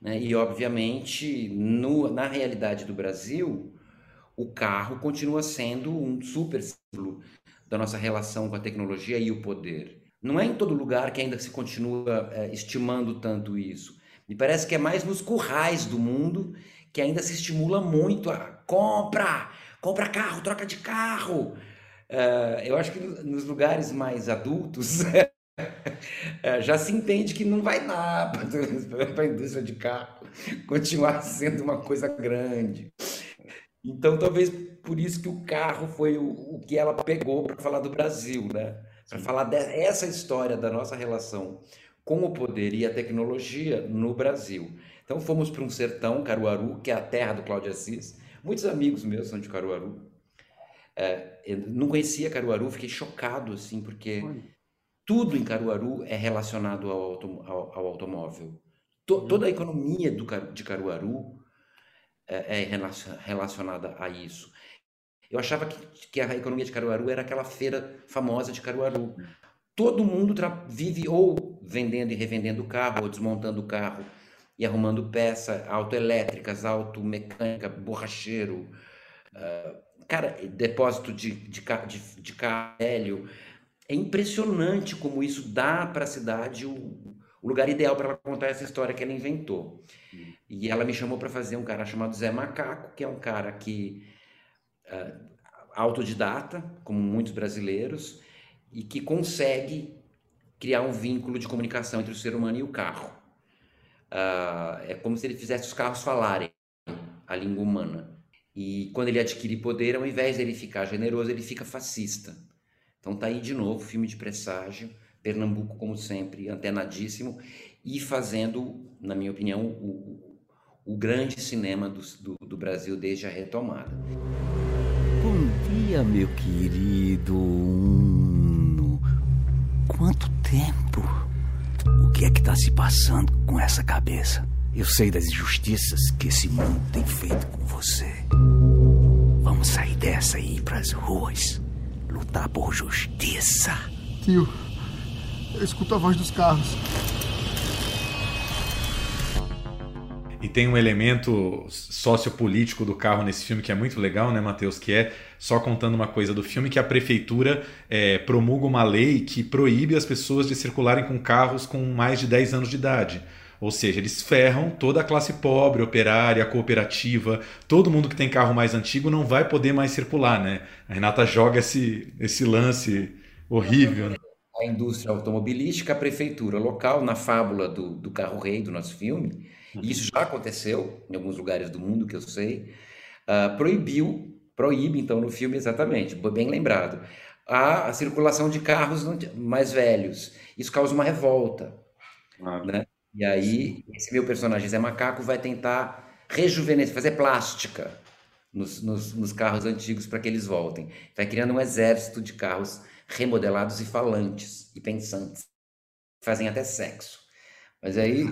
Né? E, obviamente, no, na realidade do Brasil, o carro continua sendo um super símbolo da nossa relação com a tecnologia e o poder. Não é em todo lugar que ainda se continua é, estimando tanto isso. Me parece que é mais nos currais do mundo que ainda se estimula muito a compra, compra carro, troca de carro. Uh, eu acho que nos lugares mais adultos é, já se entende que não vai dar para a indústria de carro continuar sendo uma coisa grande. Então, talvez por isso que o carro foi o, o que ela pegou para falar do Brasil, né? para falar dessa história da nossa relação com o poder e a tecnologia no Brasil. Então fomos para um sertão, Caruaru, que é a terra do Cláudio Assis. Muitos amigos meus são de Caruaru. É, não conhecia Caruaru, fiquei chocado assim, porque tudo em Caruaru é relacionado ao, ao, ao automóvel. To, uhum. toda a economia do, de Caruaru é, é relacionada a isso. Eu achava que, que, a economia de Caruaru era aquela feira famosa de Caruaru. Todo mundo vive ou vendendo e revendendo carro, ou desmontando o carro e arrumando peça, autoelétricas, automecânica, borracheiro, uh, cara, depósito de, de, de, de carro velho. É impressionante como isso dá para a cidade o, o, lugar ideal para ela contar essa história que ela inventou. E ela me chamou para fazer um cara chamado Zé Macaco, que é um cara que uh, autodidata, como muitos brasileiros, e que consegue criar um vínculo de comunicação entre o ser humano e o carro. Uh, é como se ele fizesse os carros falarem a língua humana. E quando ele adquire poder, ao invés de ele ficar generoso, ele fica fascista. Então tá aí de novo, filme de presságio, Pernambuco, como sempre, antenadíssimo, e fazendo, na minha opinião, o, o grande cinema do, do, do Brasil desde a retomada. Bom dia, meu querido Uno. Quanto tempo? O que é que está se passando com essa cabeça? Eu sei das injustiças que esse mundo tem feito com você. Vamos sair dessa e ir pras ruas. Lutar por justiça. Tio, eu escuto a voz dos carros. E tem um elemento sociopolítico do carro nesse filme que é muito legal, né, Matheus? Que é, só contando uma coisa do filme, que a prefeitura é, promulga uma lei que proíbe as pessoas de circularem com carros com mais de 10 anos de idade. Ou seja, eles ferram toda a classe pobre, operária, cooperativa, todo mundo que tem carro mais antigo não vai poder mais circular, né? A Renata joga esse, esse lance horrível. Né? A indústria automobilística, a prefeitura local, na fábula do, do carro-rei do nosso filme, e isso já aconteceu em alguns lugares do mundo que eu sei, uh, proibiu, proíbe então no filme exatamente, bem lembrado, a, a circulação de carros mais velhos. Isso causa uma revolta, ah. né? E aí, esse meu personagem Zé Macaco vai tentar rejuvenescer, fazer plástica nos, nos, nos carros antigos para que eles voltem. Vai criando um exército de carros remodelados e falantes e pensantes. Fazem até sexo. Mas aí,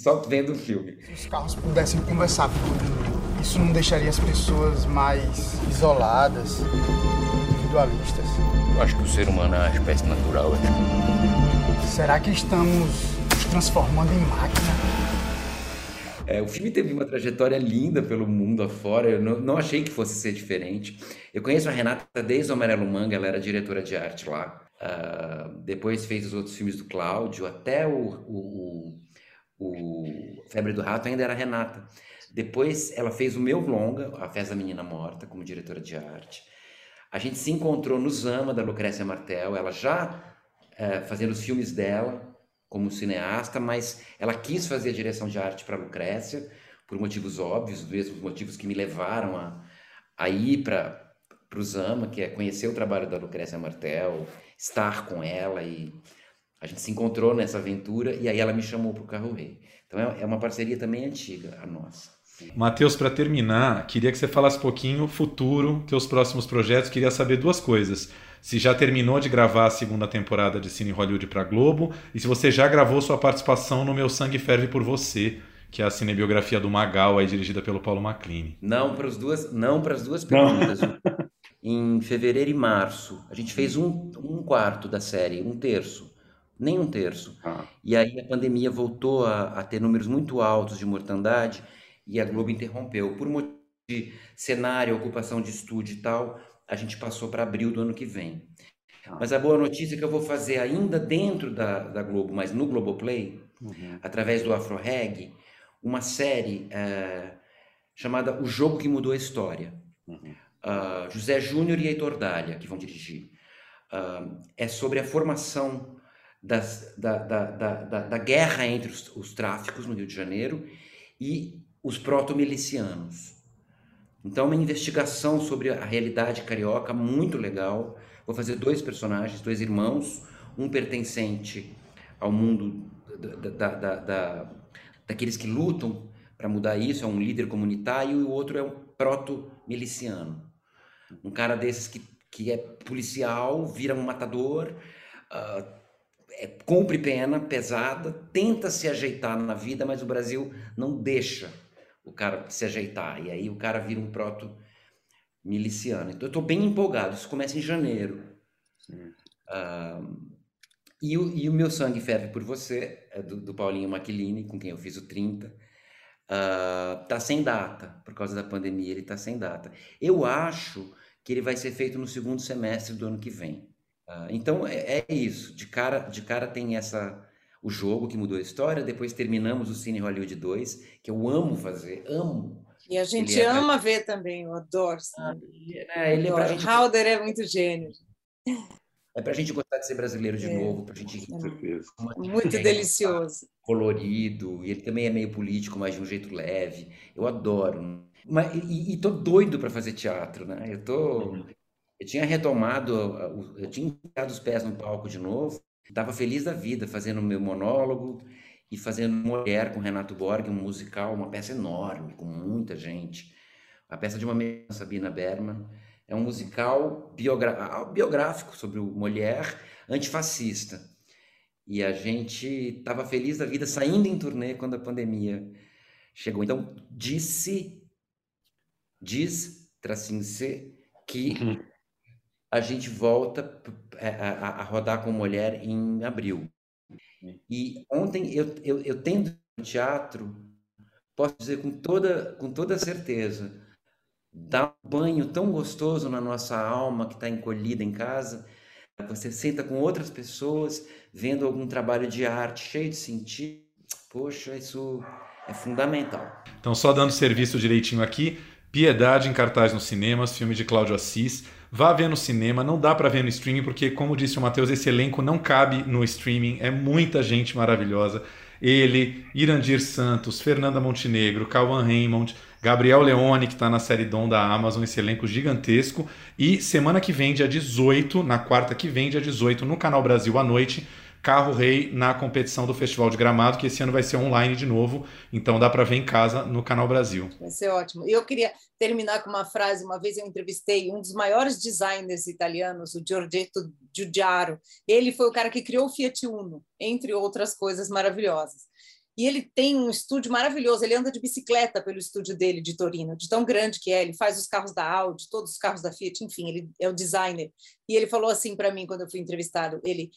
só vendo o filme. Se os carros pudessem conversar com isso não deixaria as pessoas mais isoladas, individualistas? Eu acho que o ser humano é uma espécie natural. Será que estamos transformando em máquina. É, o filme teve uma trajetória linda pelo mundo afora, eu não, não, achei que fosse ser diferente. Eu conheço a Renata desde o Amarelo Manga, ela era diretora de arte lá. Uh, depois fez os outros filmes do Cláudio, até o, o, o, o Febre do Rato ainda era Renata. Depois ela fez o meu longa, A Festa da Menina Morta, como diretora de arte. A gente se encontrou no Zama, da Lucrécia Martel, ela já uh, fazendo os filmes dela, como cineasta, mas ela quis fazer direção de arte para Lucrécia, por motivos óbvios, os mesmos motivos que me levaram a, a ir para o Zama, que é conhecer o trabalho da Lucrécia Martel, estar com ela e a gente se encontrou nessa aventura e aí ela me chamou para o Carro Rei. Então é, é uma parceria também antiga, a nossa. Matheus, para terminar, queria que você falasse um pouquinho futuro, teus próximos projetos. Queria saber duas coisas se já terminou de gravar a segunda temporada de Cine Hollywood para Globo e se você já gravou sua participação no Meu Sangue Ferve por Você, que é a cinebiografia do Magal, aí dirigida pelo Paulo Maclini. Não para as duas, não para as duas perguntas. em fevereiro e março, a gente fez um, um quarto da série, um terço, nem um terço. Ah. E aí a pandemia voltou a, a ter números muito altos de mortandade e a Globo interrompeu por motivo de cenário, ocupação de estúdio e tal a gente passou para abril do ano que vem. Ah. Mas a boa notícia é que eu vou fazer ainda dentro da, da Globo, mas no Globoplay, uhum. através do Afro Reg, uma série é, chamada O Jogo que Mudou a História. Uhum. Uh, José Júnior e Heitor Dália, que vão dirigir. Uh, é sobre a formação das, da, da, da, da, guerra entre os, os tráficos no Rio de Janeiro e os proto-milicianos. Então, uma investigação sobre a realidade carioca muito legal. Vou fazer dois personagens, dois irmãos, um pertencente ao mundo da, da, da, daqueles que lutam para mudar isso, é um líder comunitário, e o outro é um proto-miliciano. Um cara desses que, que é policial, vira um matador, uh, é, cumpre pena pesada, tenta se ajeitar na vida, mas o Brasil não deixa o cara se ajeitar. E aí o cara vira um proto miliciano. Então eu estou bem empolgado. Isso começa em janeiro. Uh, e, o, e o Meu Sangue Ferve por Você, é do, do Paulinho Maquilini, com quem eu fiz o 30. Uh, tá sem data, por causa da pandemia, ele tá sem data. Eu acho que ele vai ser feito no segundo semestre do ano que vem. Uh, então é, é, isso, de cara, de cara tem essa o jogo que mudou a história, depois terminamos o Cine Hollywood 2, que eu amo fazer, amo. E a gente é... ama ver também, eu adoro. Ah, é, ele adoro. É gente... Halder é muito gênio. É para a gente gostar de ser brasileiro de é. novo, para a gente Com certeza. Muito delicioso. Colorido, e ele também é meio político, mas de um jeito leve. Eu adoro. Mas, e, e tô doido para fazer teatro, né? Eu tô. Uhum. Eu tinha retomado, eu tinha enfiado os pés no palco de novo, Estava feliz da vida fazendo meu monólogo e fazendo Mulher com Renato Borg, um musical, uma peça enorme, com muita gente. A peça de uma Sabina Berman. É um musical biográfico sobre o Mulher antifascista. E a gente estava feliz da vida saindo em turnê quando a pandemia chegou. Então, disse, diz, tracinho C, que uhum. A gente volta a, a, a, rodar com mulher em abril. E ontem, eu, eu, eu tendo teatro, posso dizer com toda, com toda certeza, dá um banho tão gostoso na nossa alma que está encolhida em casa. Você senta com outras pessoas, vendo algum trabalho de arte cheio de sentido. Poxa, isso é fundamental. Então, só dando serviço direitinho aqui, Piedade em cartaz nos cinemas, filme de Cláudio Assis. Vá ver no cinema, não dá para ver no streaming, porque, como disse o Matheus, esse elenco não cabe no streaming, é muita gente maravilhosa. Ele, Irandir Santos, Fernanda Montenegro, Cauã Raymond, Gabriel Leone, que está na série Dom da Amazon, esse elenco gigantesco. E semana que vem, dia 18, na quarta que vem, dia 18, no Canal Brasil à noite, Carro Rei na competição do Festival de Gramado, que esse ano vai ser online de novo, então dá para ver em casa no Canal Brasil. Vai ser ótimo. E eu queria terminar com uma frase. Uma vez eu entrevistei um dos maiores designers italianos, o Giorgetto Giugiaro. Ele foi o cara que criou o Fiat Uno, entre outras coisas maravilhosas. E ele tem um estúdio maravilhoso. Ele anda de bicicleta pelo estúdio dele de Torino, de tão grande que é. Ele faz os carros da Audi, todos os carros da Fiat, enfim, ele é o designer. E ele falou assim para mim quando eu fui entrevistado: ele,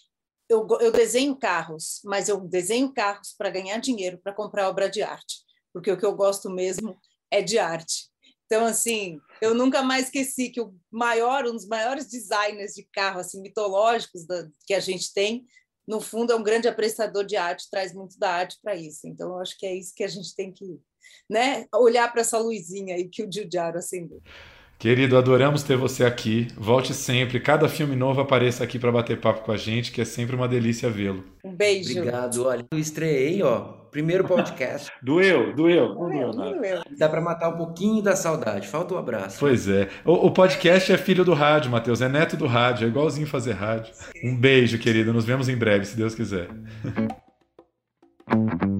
eu, eu desenho carros, mas eu desenho carros para ganhar dinheiro, para comprar obra de arte, porque o que eu gosto mesmo é de arte. Então, assim, eu nunca mais esqueci que o maior, um dos maiores designers de carro assim mitológicos da, que a gente tem no fundo, é um grande apreciador de arte, traz muito da arte para isso. Então, eu acho que é isso que a gente tem que né, olhar para essa luzinha aí que o Giugiaro acendeu. Querido, adoramos ter você aqui. Volte sempre. Cada filme novo apareça aqui para bater papo com a gente, que é sempre uma delícia vê-lo. Um beijo. Obrigado. Olha, eu estreiei, ó, primeiro podcast. doeu, doeu. Não doeu, doeu, Dá para matar um pouquinho da saudade. Falta o um abraço. Pois é. O, o, podcast é filho do rádio, Matheus. É neto do rádio. É igualzinho fazer rádio. Um beijo, querido. Nos vemos em breve, se Deus quiser.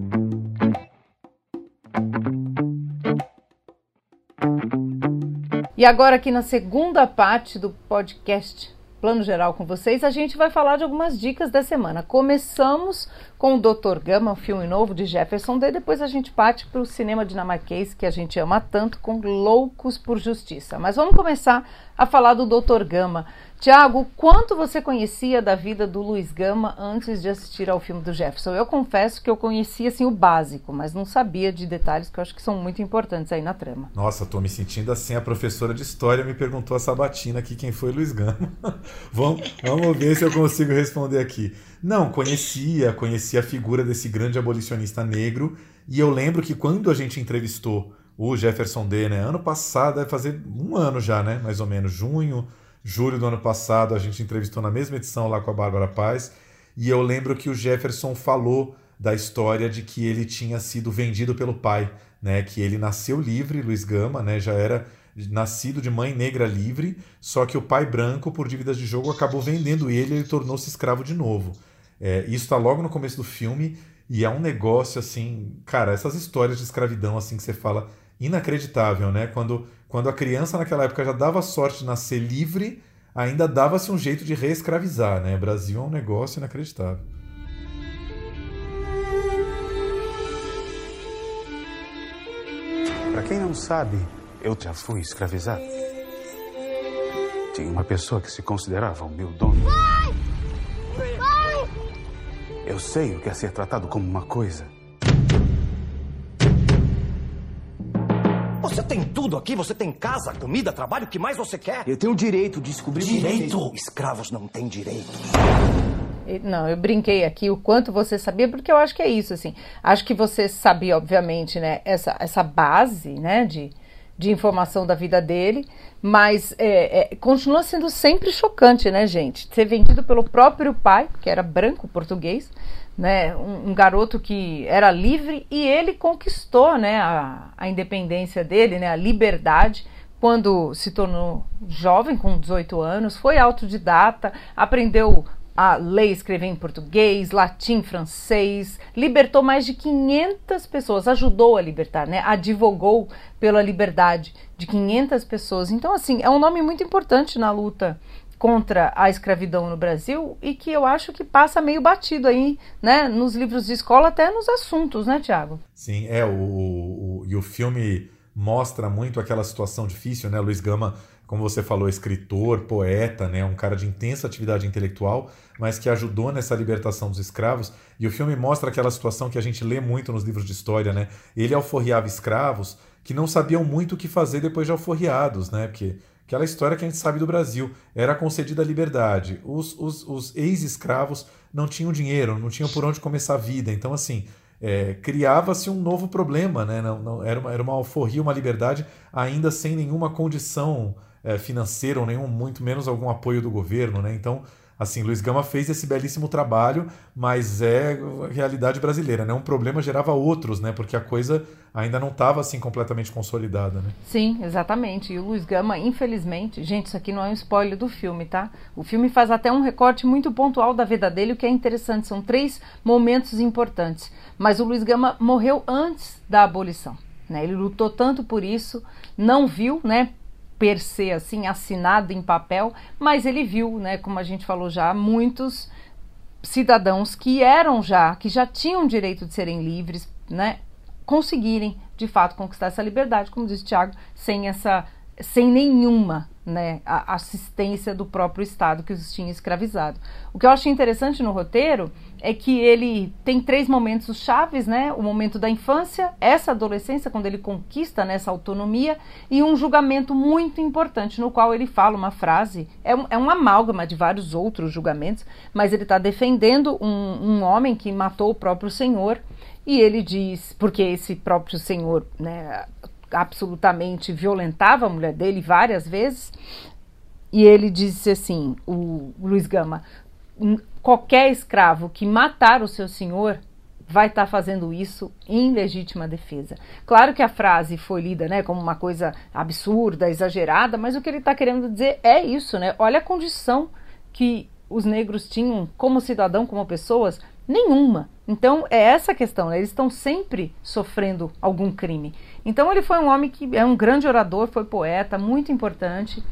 E agora, aqui na segunda parte do podcast Plano Geral com vocês, a gente vai falar de algumas dicas da semana. Começamos com o Dr. Gama, um filme novo de Jefferson Day, depois a gente parte para o cinema dinamarquês que a gente ama tanto, com Loucos por Justiça. Mas vamos começar a falar do Dr. Gama. Tiago, quanto você conhecia da vida do Luiz Gama antes de assistir ao filme do Jefferson? Eu confesso que eu conhecia assim o básico, mas não sabia de detalhes que eu acho que são muito importantes aí na trama. Nossa, tô me sentindo assim. A professora de história me perguntou a sabatina aqui quem foi Luiz Gama. vamos, vamos ver se eu consigo responder aqui. Não, conhecia, conhecia a figura desse grande abolicionista negro. E eu lembro que quando a gente entrevistou o Jefferson D, né, ano passado, deve fazer um ano já, né, mais ou menos, junho julho do ano passado, a gente entrevistou na mesma edição lá com a Bárbara Paz, e eu lembro que o Jefferson falou da história de que ele tinha sido vendido pelo pai, né? Que ele nasceu livre, Luiz Gama, né? Já era nascido de mãe negra livre, só que o pai branco, por dívidas de jogo, acabou vendendo ele e ele tornou-se escravo de novo. É, isso está logo no começo do filme e é um negócio assim, cara, essas histórias de escravidão assim que você fala inacreditável, né? Quando quando a criança naquela época já dava sorte de nascer livre, ainda dava-se um jeito de reescravizar, né? O Brasil é um negócio inacreditável. Para quem não sabe, eu já fui escravizado. Tinha uma pessoa que se considerava o meu dono. Pai! Pai! Eu sei o que é ser tratado como uma coisa Você tem tudo aqui, você tem casa, comida, trabalho, o que mais você quer? Eu tenho o direito de descobrir... Direito? Escravos não têm direito. Não, eu brinquei aqui o quanto você sabia, porque eu acho que é isso, assim. Acho que você sabia, obviamente, né, essa, essa base, né, de, de informação da vida dele, mas é, é, continua sendo sempre chocante, né, gente? Ser vendido pelo próprio pai, que era branco português, né, um, um, garoto que era livre e ele conquistou né, a, a independência dele, né, a liberdade, quando se tornou jovem, com 18 anos, foi autodidata, aprendeu a ler e escrever em português, latim, francês, libertou mais de 500 pessoas, ajudou a libertar, né? advogou pela liberdade de 500 pessoas. Então, assim, é um nome muito importante na luta contra a escravidão no Brasil e que eu acho que passa meio batido aí, né, nos livros de escola, até nos assuntos, né, Tiago? Sim, é, o, o, e o filme mostra muito aquela situação difícil, né, Luiz Gama, como você falou, escritor, poeta, né, um cara de intensa atividade intelectual, mas que ajudou nessa libertação dos escravos, e o filme mostra aquela situação que a gente lê muito nos livros de história, né, ele alforriava escravos que não sabiam muito o que fazer depois de alforriados, né, porque Aquela história que a gente sabe do Brasil. Era concedida a liberdade. Os, os, os ex-escravos não tinham dinheiro, não tinham por onde começar a vida. Então, assim, é, criava-se um novo problema. Né? Não, não, era, uma, era uma alforria, uma liberdade, ainda sem nenhuma condição financeira, ou nenhum, muito menos algum apoio do governo. Né? Então, Assim, Luiz Gama fez esse belíssimo trabalho, mas é realidade brasileira, né? Um problema gerava outros, né? Porque a coisa ainda não estava assim completamente consolidada, né? Sim, exatamente. E o Luiz Gama, infelizmente, gente, isso aqui não é um spoiler do filme, tá? O filme faz até um recorte muito pontual da vida dele, o que é interessante. São três momentos importantes. Mas o Luiz Gama morreu antes da abolição. Né? Ele lutou tanto por isso, não viu, né? Per se assim assinado em papel, mas ele viu, né, como a gente falou já, muitos cidadãos que eram já, que já tinham direito de serem livres, né, conseguirem de fato conquistar essa liberdade, como disse Tiago, sem essa sem nenhuma né, assistência do próprio Estado que os tinha escravizado. O que eu acho interessante no roteiro é que ele tem três momentos chaves, né? O momento da infância, essa adolescência, quando ele conquista né, autonomia, e um julgamento muito importante, no qual ele fala uma frase, é um, é um amálgama de vários outros julgamentos, mas ele está defendendo um, um homem que matou o próprio Senhor, e ele diz, porque esse próprio Senhor, né, absolutamente violentava a mulher dele várias vezes. E ele disse assim, o Luiz Gama, qualquer escravo que matar o seu senhor vai estar tá fazendo isso em legítima defesa. Claro que a frase foi lida, né, como uma coisa absurda, exagerada, mas o que ele está querendo dizer é isso, né? Olha a condição que os negros tinham como cidadão, como pessoas, nenhuma. Então é essa a questão, né? eles estão sempre sofrendo algum crime. Então ele foi um homem que é um grande orador, foi poeta, muito importante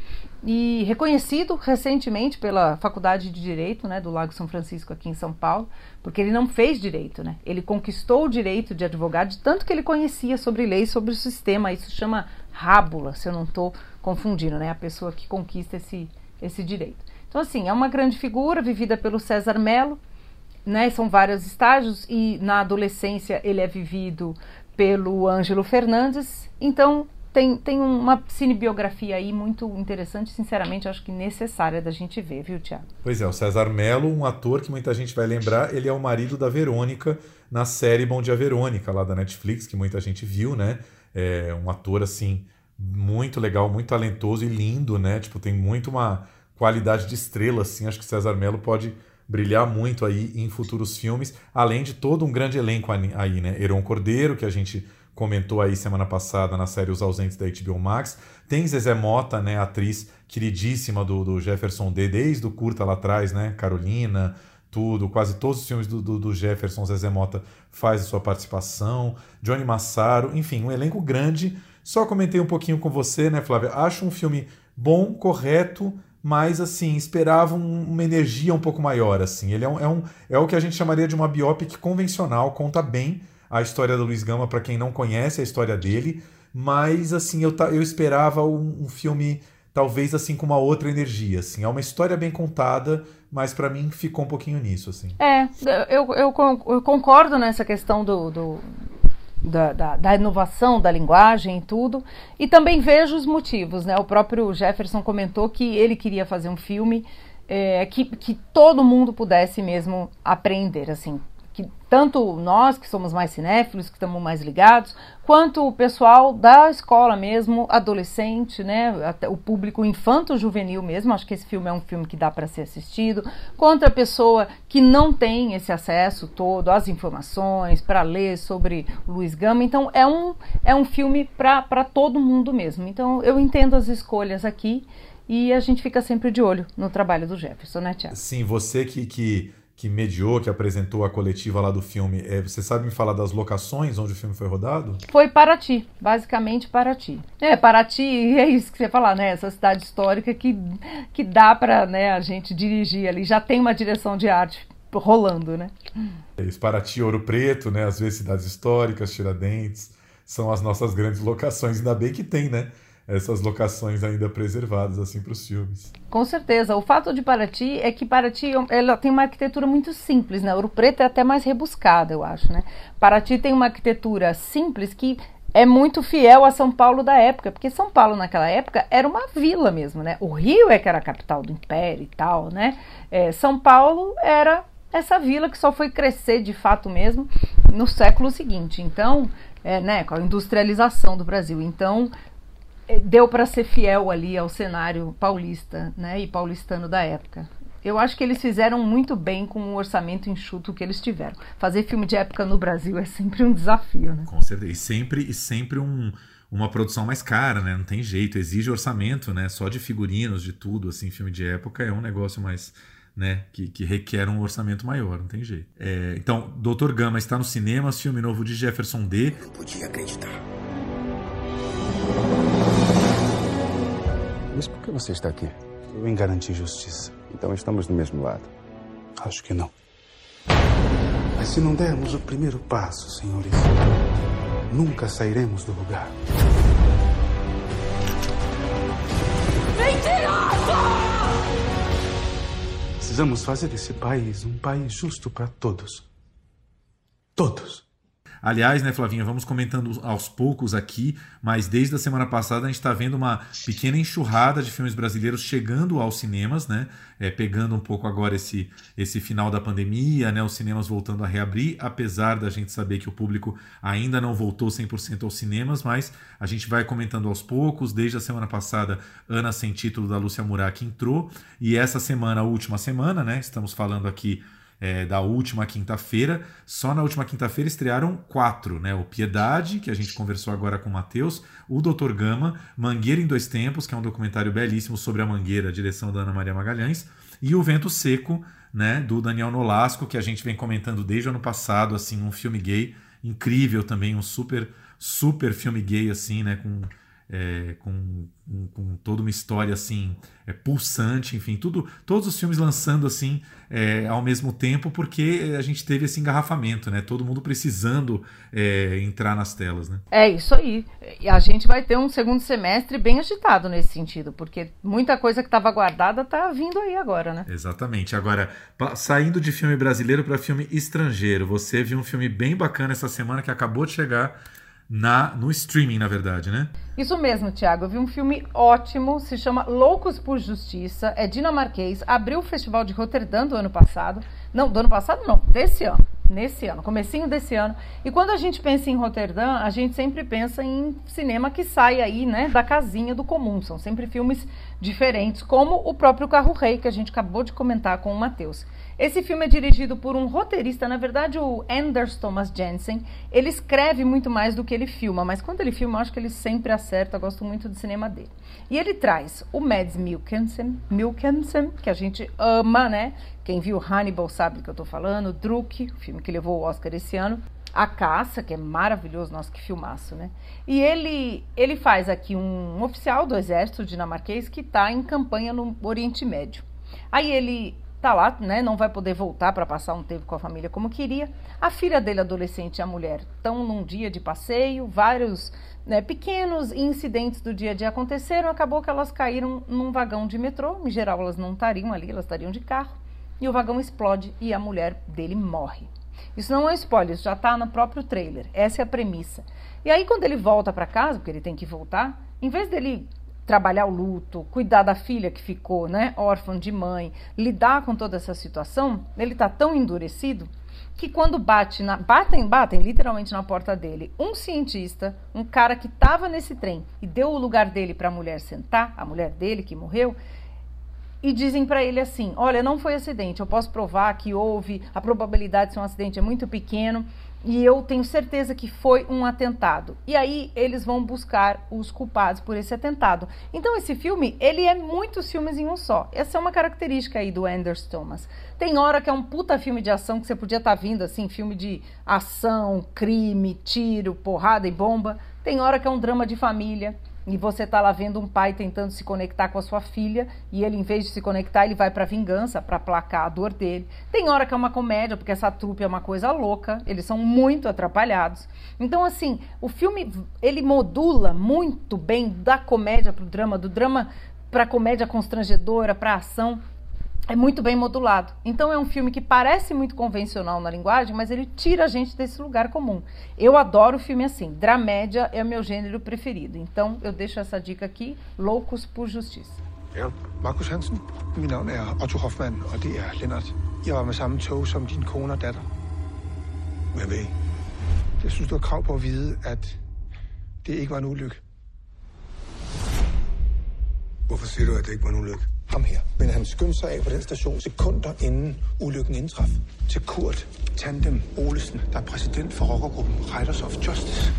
e reconhecido recentemente pela Faculdade de Direito, né, do Lago São Francisco aqui em São Paulo, porque ele não fez direito, né? Ele conquistou o direito de advogado de tanto que ele conhecia sobre leis, sobre o sistema. Isso chama rábula, se eu não estou confundindo, né? A pessoa que conquista esse esse direito. Então assim, é uma grande figura vivida pelo César Melo, né? São vários estágios e na adolescência ele é vivido pelo Ângelo Fernandes. Então, tem, tem uma cinebiografia aí muito interessante, sinceramente, acho que necessária da gente ver, viu, Tiago? Pois é, o César Mello, um ator que muita gente vai lembrar, ele é o marido da Verônica na série Bom Dia Verônica, lá da Netflix, que muita gente viu, né? É um ator, assim, muito legal, muito talentoso e lindo, né? Tipo, tem muito uma qualidade de estrela, assim, acho que César Mello pode brilhar muito aí em futuros filmes, além de todo um grande elenco aí, né? Heron Cordeiro, que a gente comentou aí semana passada na série Os Ausentes da HBO Max. Tem Zezé Mota, né, atriz queridíssima do, do Jefferson D, desde o curta lá atrás, né, Carolina, tudo, quase todos os filmes do, do, do Jefferson, Zezé Mota faz a sua participação, Johnny Massaro, enfim, um elenco grande. Só comentei um pouquinho com você, né, Flávia? Acho um filme bom, correto, mas assim, esperava um, uma energia um pouco maior, assim. Ele é, um, é, um, é o que a gente chamaria de uma biopic convencional, conta bem a história do Luiz Gama para quem não conhece a história dele, mas assim, eu, eu esperava um, um, filme talvez assim com uma outra energia, assim. É uma história bem contada, mas para mim ficou um pouquinho nisso, assim. É, eu, eu, eu concordo nessa questão do, do da, da, da, inovação da linguagem e tudo. E também vejo os motivos, né? O próprio Jefferson comentou que ele queria fazer um filme é, que, que todo mundo pudesse mesmo aprender, assim, que tanto nós que somos mais cinéfilos, que estamos mais ligados, quanto o pessoal da escola mesmo, adolescente, né, até o público infanto-juvenil mesmo, acho que esse filme é um filme que dá para ser assistido, contra a pessoa que não tem esse acesso todo às informações, para ler sobre Luiz Gama, então é um, é um filme para todo mundo mesmo, então eu entendo as escolhas aqui, e a gente fica sempre de olho no trabalho do Jefferson, né, Tiago? Sim, você que, que que mediou, que apresentou a coletiva lá do filme. É, você sabe me falar das locações onde o filme foi rodado? Foi Paraty, basicamente Paraty. É, Paraty é isso que você falar, né? Essa cidade histórica que, que dá para né, a gente dirigir ali. Já tem uma direção de arte rolando, né? É isso, Paraty, Ouro Preto, né? Às vezes cidades históricas, Tiradentes, são as nossas grandes locações. Ainda bem que tem, né? Essas locações ainda preservadas assim para os filmes. Com certeza. O fato de Paraty é que Paraty ela tem uma arquitetura muito simples, né? Ouro Preto é até mais rebuscada, eu acho, né? Paraty tem uma arquitetura simples que é muito fiel a São Paulo da época, porque São Paulo naquela época era uma vila mesmo, né? O Rio é que era a capital do império e tal, né? É, São Paulo era essa vila que só foi crescer de fato mesmo no século seguinte. Então, é, né, com a industrialização do Brasil. Então, deu para ser fiel ali ao cenário paulista né, e paulistano da época. Eu acho que eles fizeram muito bem com o orçamento enxuto que eles tiveram. Fazer filme de época no Brasil é sempre um desafio, né? Com certeza. E sempre, e sempre um, uma produção mais cara, né? Não tem jeito, exige orçamento, né? Só de figurinos, de tudo, assim, filme de época é um negócio mais. Né, que, que requer um orçamento maior, não tem jeito. É, então, Doutor Gama está no cinema, filme novo de Jefferson D. Não podia acreditar. Mas por que você está aqui? Eu vim garantir justiça. Então estamos do mesmo lado. Acho que não. Mas se não dermos o primeiro passo, senhores, nunca sairemos do lugar. Mentiroso! Precisamos fazer desse país um país justo para todos. Todos. Aliás, né, Flavinha, vamos comentando aos poucos aqui, mas desde a semana passada a gente está vendo uma pequena enxurrada de filmes brasileiros chegando aos cinemas, né? É, pegando um pouco agora esse, esse final da pandemia, né? Os cinemas voltando a reabrir, apesar da gente saber que o público ainda não voltou 100% aos cinemas, mas a gente vai comentando aos poucos. Desde a semana passada, Ana Sem Título da Lúcia Murak entrou, e essa semana, a última semana, né? Estamos falando aqui é, da última quinta-feira. Só na última quinta-feira estrearam quatro, né? O Piedade, que a gente conversou agora com o Matheus, o Doutor Gama, Mangueira em Dois Tempos, que é um documentário belíssimo sobre a Mangueira, a direção da Ana Maria Magalhães, e O Vento Seco, né? Do Daniel Nolasco, que a gente vem comentando desde o ano passado, assim, um filme gay incrível também, um super, super filme gay, assim, né? Com é, com, com, toda uma história assim é, pulsante, enfim, tudo, todos os filmes lançando assim é, ao mesmo tempo, porque a gente teve esse engarrafamento, né? Todo mundo precisando é, entrar nas telas, né? É isso aí. E a gente vai ter um segundo semestre bem agitado nesse sentido, porque muita coisa que estava guardada está vindo aí agora, né? Exatamente. Agora, saindo de filme brasileiro para filme estrangeiro, você viu um filme bem bacana essa semana que acabou de chegar na no streaming, na verdade, né? Isso mesmo, Thiago. Eu vi um filme ótimo, se chama Loucos por Justiça, é dinamarquês, abriu o Festival de Roterdã do ano passado. Não, do ano passado não, desse ano. Nesse ano, comecinho desse ano. E quando a gente pensa em Roterdã, a gente sempre pensa em cinema que sai aí, né, da casinha do comum. São sempre filmes diferentes, como o próprio Carro Rei, que a gente acabou de comentar com o Matheus. Esse filme é dirigido por um roteirista, na verdade, o Anders Thomas Jensen. Ele escreve muito mais do que ele filma, mas quando ele filma, eu acho que ele sempre acerta. Eu gosto muito do cinema dele. E ele traz o Mads Mikkelsen, Mikkelsen que a gente ama, né? Quem viu Hannibal sabe do que eu tô falando. Druk, o filme que levou o Oscar esse ano. A Caça, que é maravilhoso, nossa, que filmaço, né? E ele, ele faz aqui um oficial do exército dinamarquês que está em campanha no Oriente Médio. Aí ele tá lá, né, não vai poder voltar para passar um tempo com a família como queria. A filha dele, adolescente, e a mulher estão num dia de passeio, vários né, pequenos incidentes do dia a dia aconteceram, acabou que elas caíram num vagão de metrô, em geral elas não estariam ali, elas estariam de carro, e o vagão explode e a mulher dele morre. Isso não é spoiler, isso já está no próprio trailer, essa é a premissa. E aí quando ele volta para casa, porque ele tem que voltar, em vez dele trabalhar o luto, cuidar da filha que ficou, né, órfã de mãe, lidar com toda essa situação, ele está tão endurecido que quando bate na, batem, batem literalmente na porta dele, um cientista, um cara que estava nesse trem e deu o lugar dele para a mulher sentar, a mulher dele que morreu, e dizem para ele assim: "Olha, não foi acidente, eu posso provar que houve, a probabilidade de ser um acidente é muito pequeno, E eu tenho certeza que foi um atentado. E aí eles vão buscar os culpados por esse atentado. Então esse filme, ele é muitos filmes em um só. Essa é uma característica aí do Anders Thomas. Tem hora que é um puta filme de ação que você podia estar tá vindo assim, filme de ação, crime, tiro, porrada e bomba. Tem hora que é um drama de família e você está lá vendo um pai tentando se conectar com a sua filha e ele, em vez de se conectar, ele vai para vingança, para aplacar a dor dele. Tem hora que é uma comédia, porque essa trupe é uma coisa louca, eles são muito atrapalhados. Então, assim, o filme ele modula muito bem da comédia para o drama, do drama para comédia constrangedora, para ação é muito bem modulado. Então é um filme que parece muito convencional na linguagem, mas ele tira a gente desse lugar comum. Eu adoro filme assim. Dramédia é o meu gênero preferido. Então eu deixo essa dica aqui, Loucos por Justiça. Ja, Markus Hansen. Mit navn er Otto Hoffmann, og det er Lennart. Jeg var med samme tog som din kone og datter. Men ved, jeg synes, du har krav på at vide, at det ikke var en ulykke. Hvorfor siger du, at det ikke var en ulykke? Ham her. Men han skyndte sig af på den station sekunder inden ulykken indtraf. Til Kurt Tandem Olesen, der er præsident for rockergruppen Riders of Justice.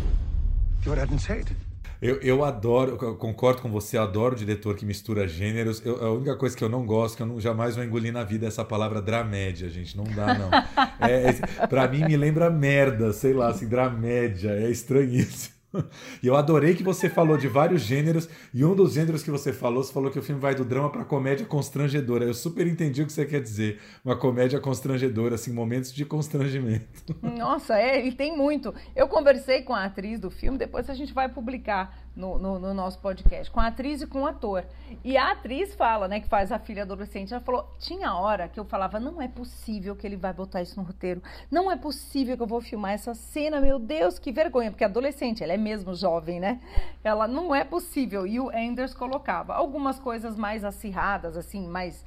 Det var et attentat. Eu, eu adoro, eu concordo com você, adoro o diretor que mistura gêneros. Eu, a única coisa que eu não gosto, que eu não, jamais vou engolir na vida, é essa palavra dramédia, gente. Não dá, não. É, é, pra mim me lembra merda, sei lá, assim, dramédia. É estranhíssimo. E eu adorei que você falou de vários gêneros, e um dos gêneros que você falou, você falou que o filme vai do drama para comédia constrangedora. Eu super entendi o que você quer dizer. Uma comédia constrangedora, assim, momentos de constrangimento. Nossa, é, e tem muito. Eu conversei com a atriz do filme, depois a gente vai publicar no, no, no, nosso podcast, com a atriz e com o ator. E a atriz fala, né, que faz a filha adolescente, ela falou: tinha hora que eu falava, não é possível que ele vai botar isso no roteiro, não é possível que eu vou filmar essa cena, meu Deus, que vergonha, porque adolescente, ela é mesmo jovem, né? Ela não é possível. E o Anders colocava algumas coisas mais acirradas, assim, mais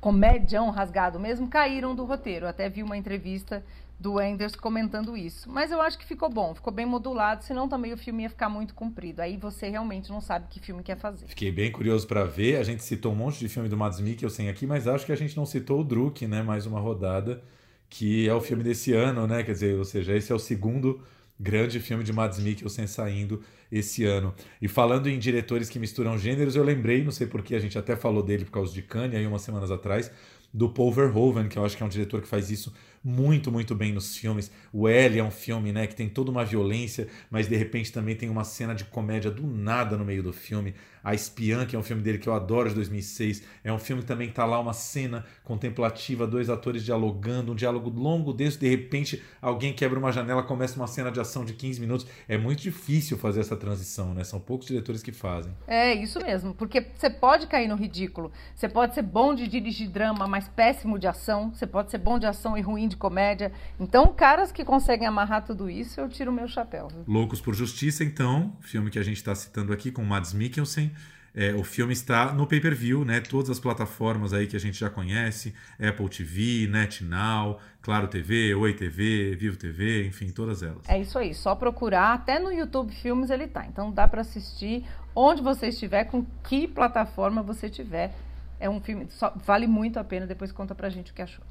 comédião rasgado mesmo, caíram do roteiro. Até vi uma entrevista do Enders comentando isso. Mas eu acho que ficou bom, ficou bem modulado, senão também o filme ia ficar muito comprido. Aí você realmente não sabe que filme quer fazer. Fiquei bem curioso para ver. A gente citou um monte de filme do Mads Mikkelsen aqui, mas acho que a gente não citou o Druk, né? Mais uma rodada, que é o filme desse ano, né? Quer dizer, ou seja, esse é o segundo grande filme de Mads Mikkelsen saindo esse ano. E falando em diretores que misturam gêneros, eu lembrei, não sei porque a gente até falou dele por causa de Cannes aí umas semanas atrás, do Paul Verhoeven, que eu acho que é um diretor que faz isso muito, muito bem nos filmes. O L é um filme, né, que tem toda uma violência, mas de repente também tem uma cena de comédia do nada no meio do filme. A Espiã, que é um filme dele que eu adoro de 2006, é um filme que também tá lá uma cena contemplativa, dois atores dialogando, um diálogo longo desse, de repente alguém quebra uma janela, começa uma cena de ação de 15 minutos. É muito difícil fazer essa transição, né? São poucos diretores que fazem. É, isso mesmo, porque você pode cair no ridículo. Você pode ser bom de dirigir drama, mas péssimo de ação. Você pode ser bom de ação e ruim de comédia. Então, caras que conseguem amarrar tudo isso, eu tiro o meu chapéu. Viu? Loucos por Justiça, então, filme que a gente está citando aqui com Mads Mikkelsen. É, o filme está no pay-per-view, né? Todas as plataformas aí que a gente já conhece, Apple TV, NetNow, Claro TV, Oi TV, Vivo TV, enfim, todas elas. É isso aí, só procurar, até no YouTube Filmes ele tá. Então dá para assistir onde você estiver, com que plataforma você tiver. É um filme, só, vale muito a pena, depois conta pra gente o que achou.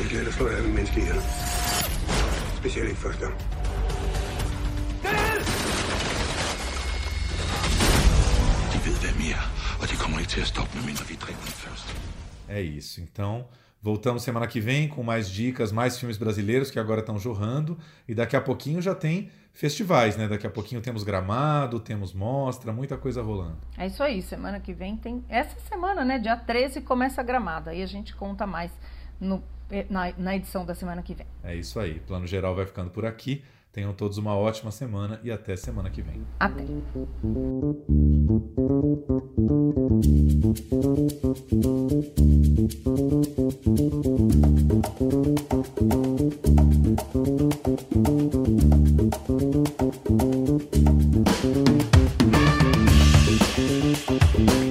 Det er ikke let at slå af med menneskelighed. Specielt ikke første gang. De ved, hvem I er, og de kommer ikke til at stoppe, medmindre vi dræber dem først. É isso. Então, voltamos semana que vem com mais dicas, mais filmes brasileiros que agora estão jorrando. E daqui a pouquinho já tem festivais, né? Daqui a pouquinho temos gramado, temos mostra, muita coisa rolando. É isso aí. Semana que vem tem. Essa semana, né? Dia 13 começa a gramada. Aí a gente conta mais no é, na, na edição da semana que vem. É isso aí. Plano Geral vai ficando por aqui. Tenham todos uma ótima semana e até semana que vem. Até. Thank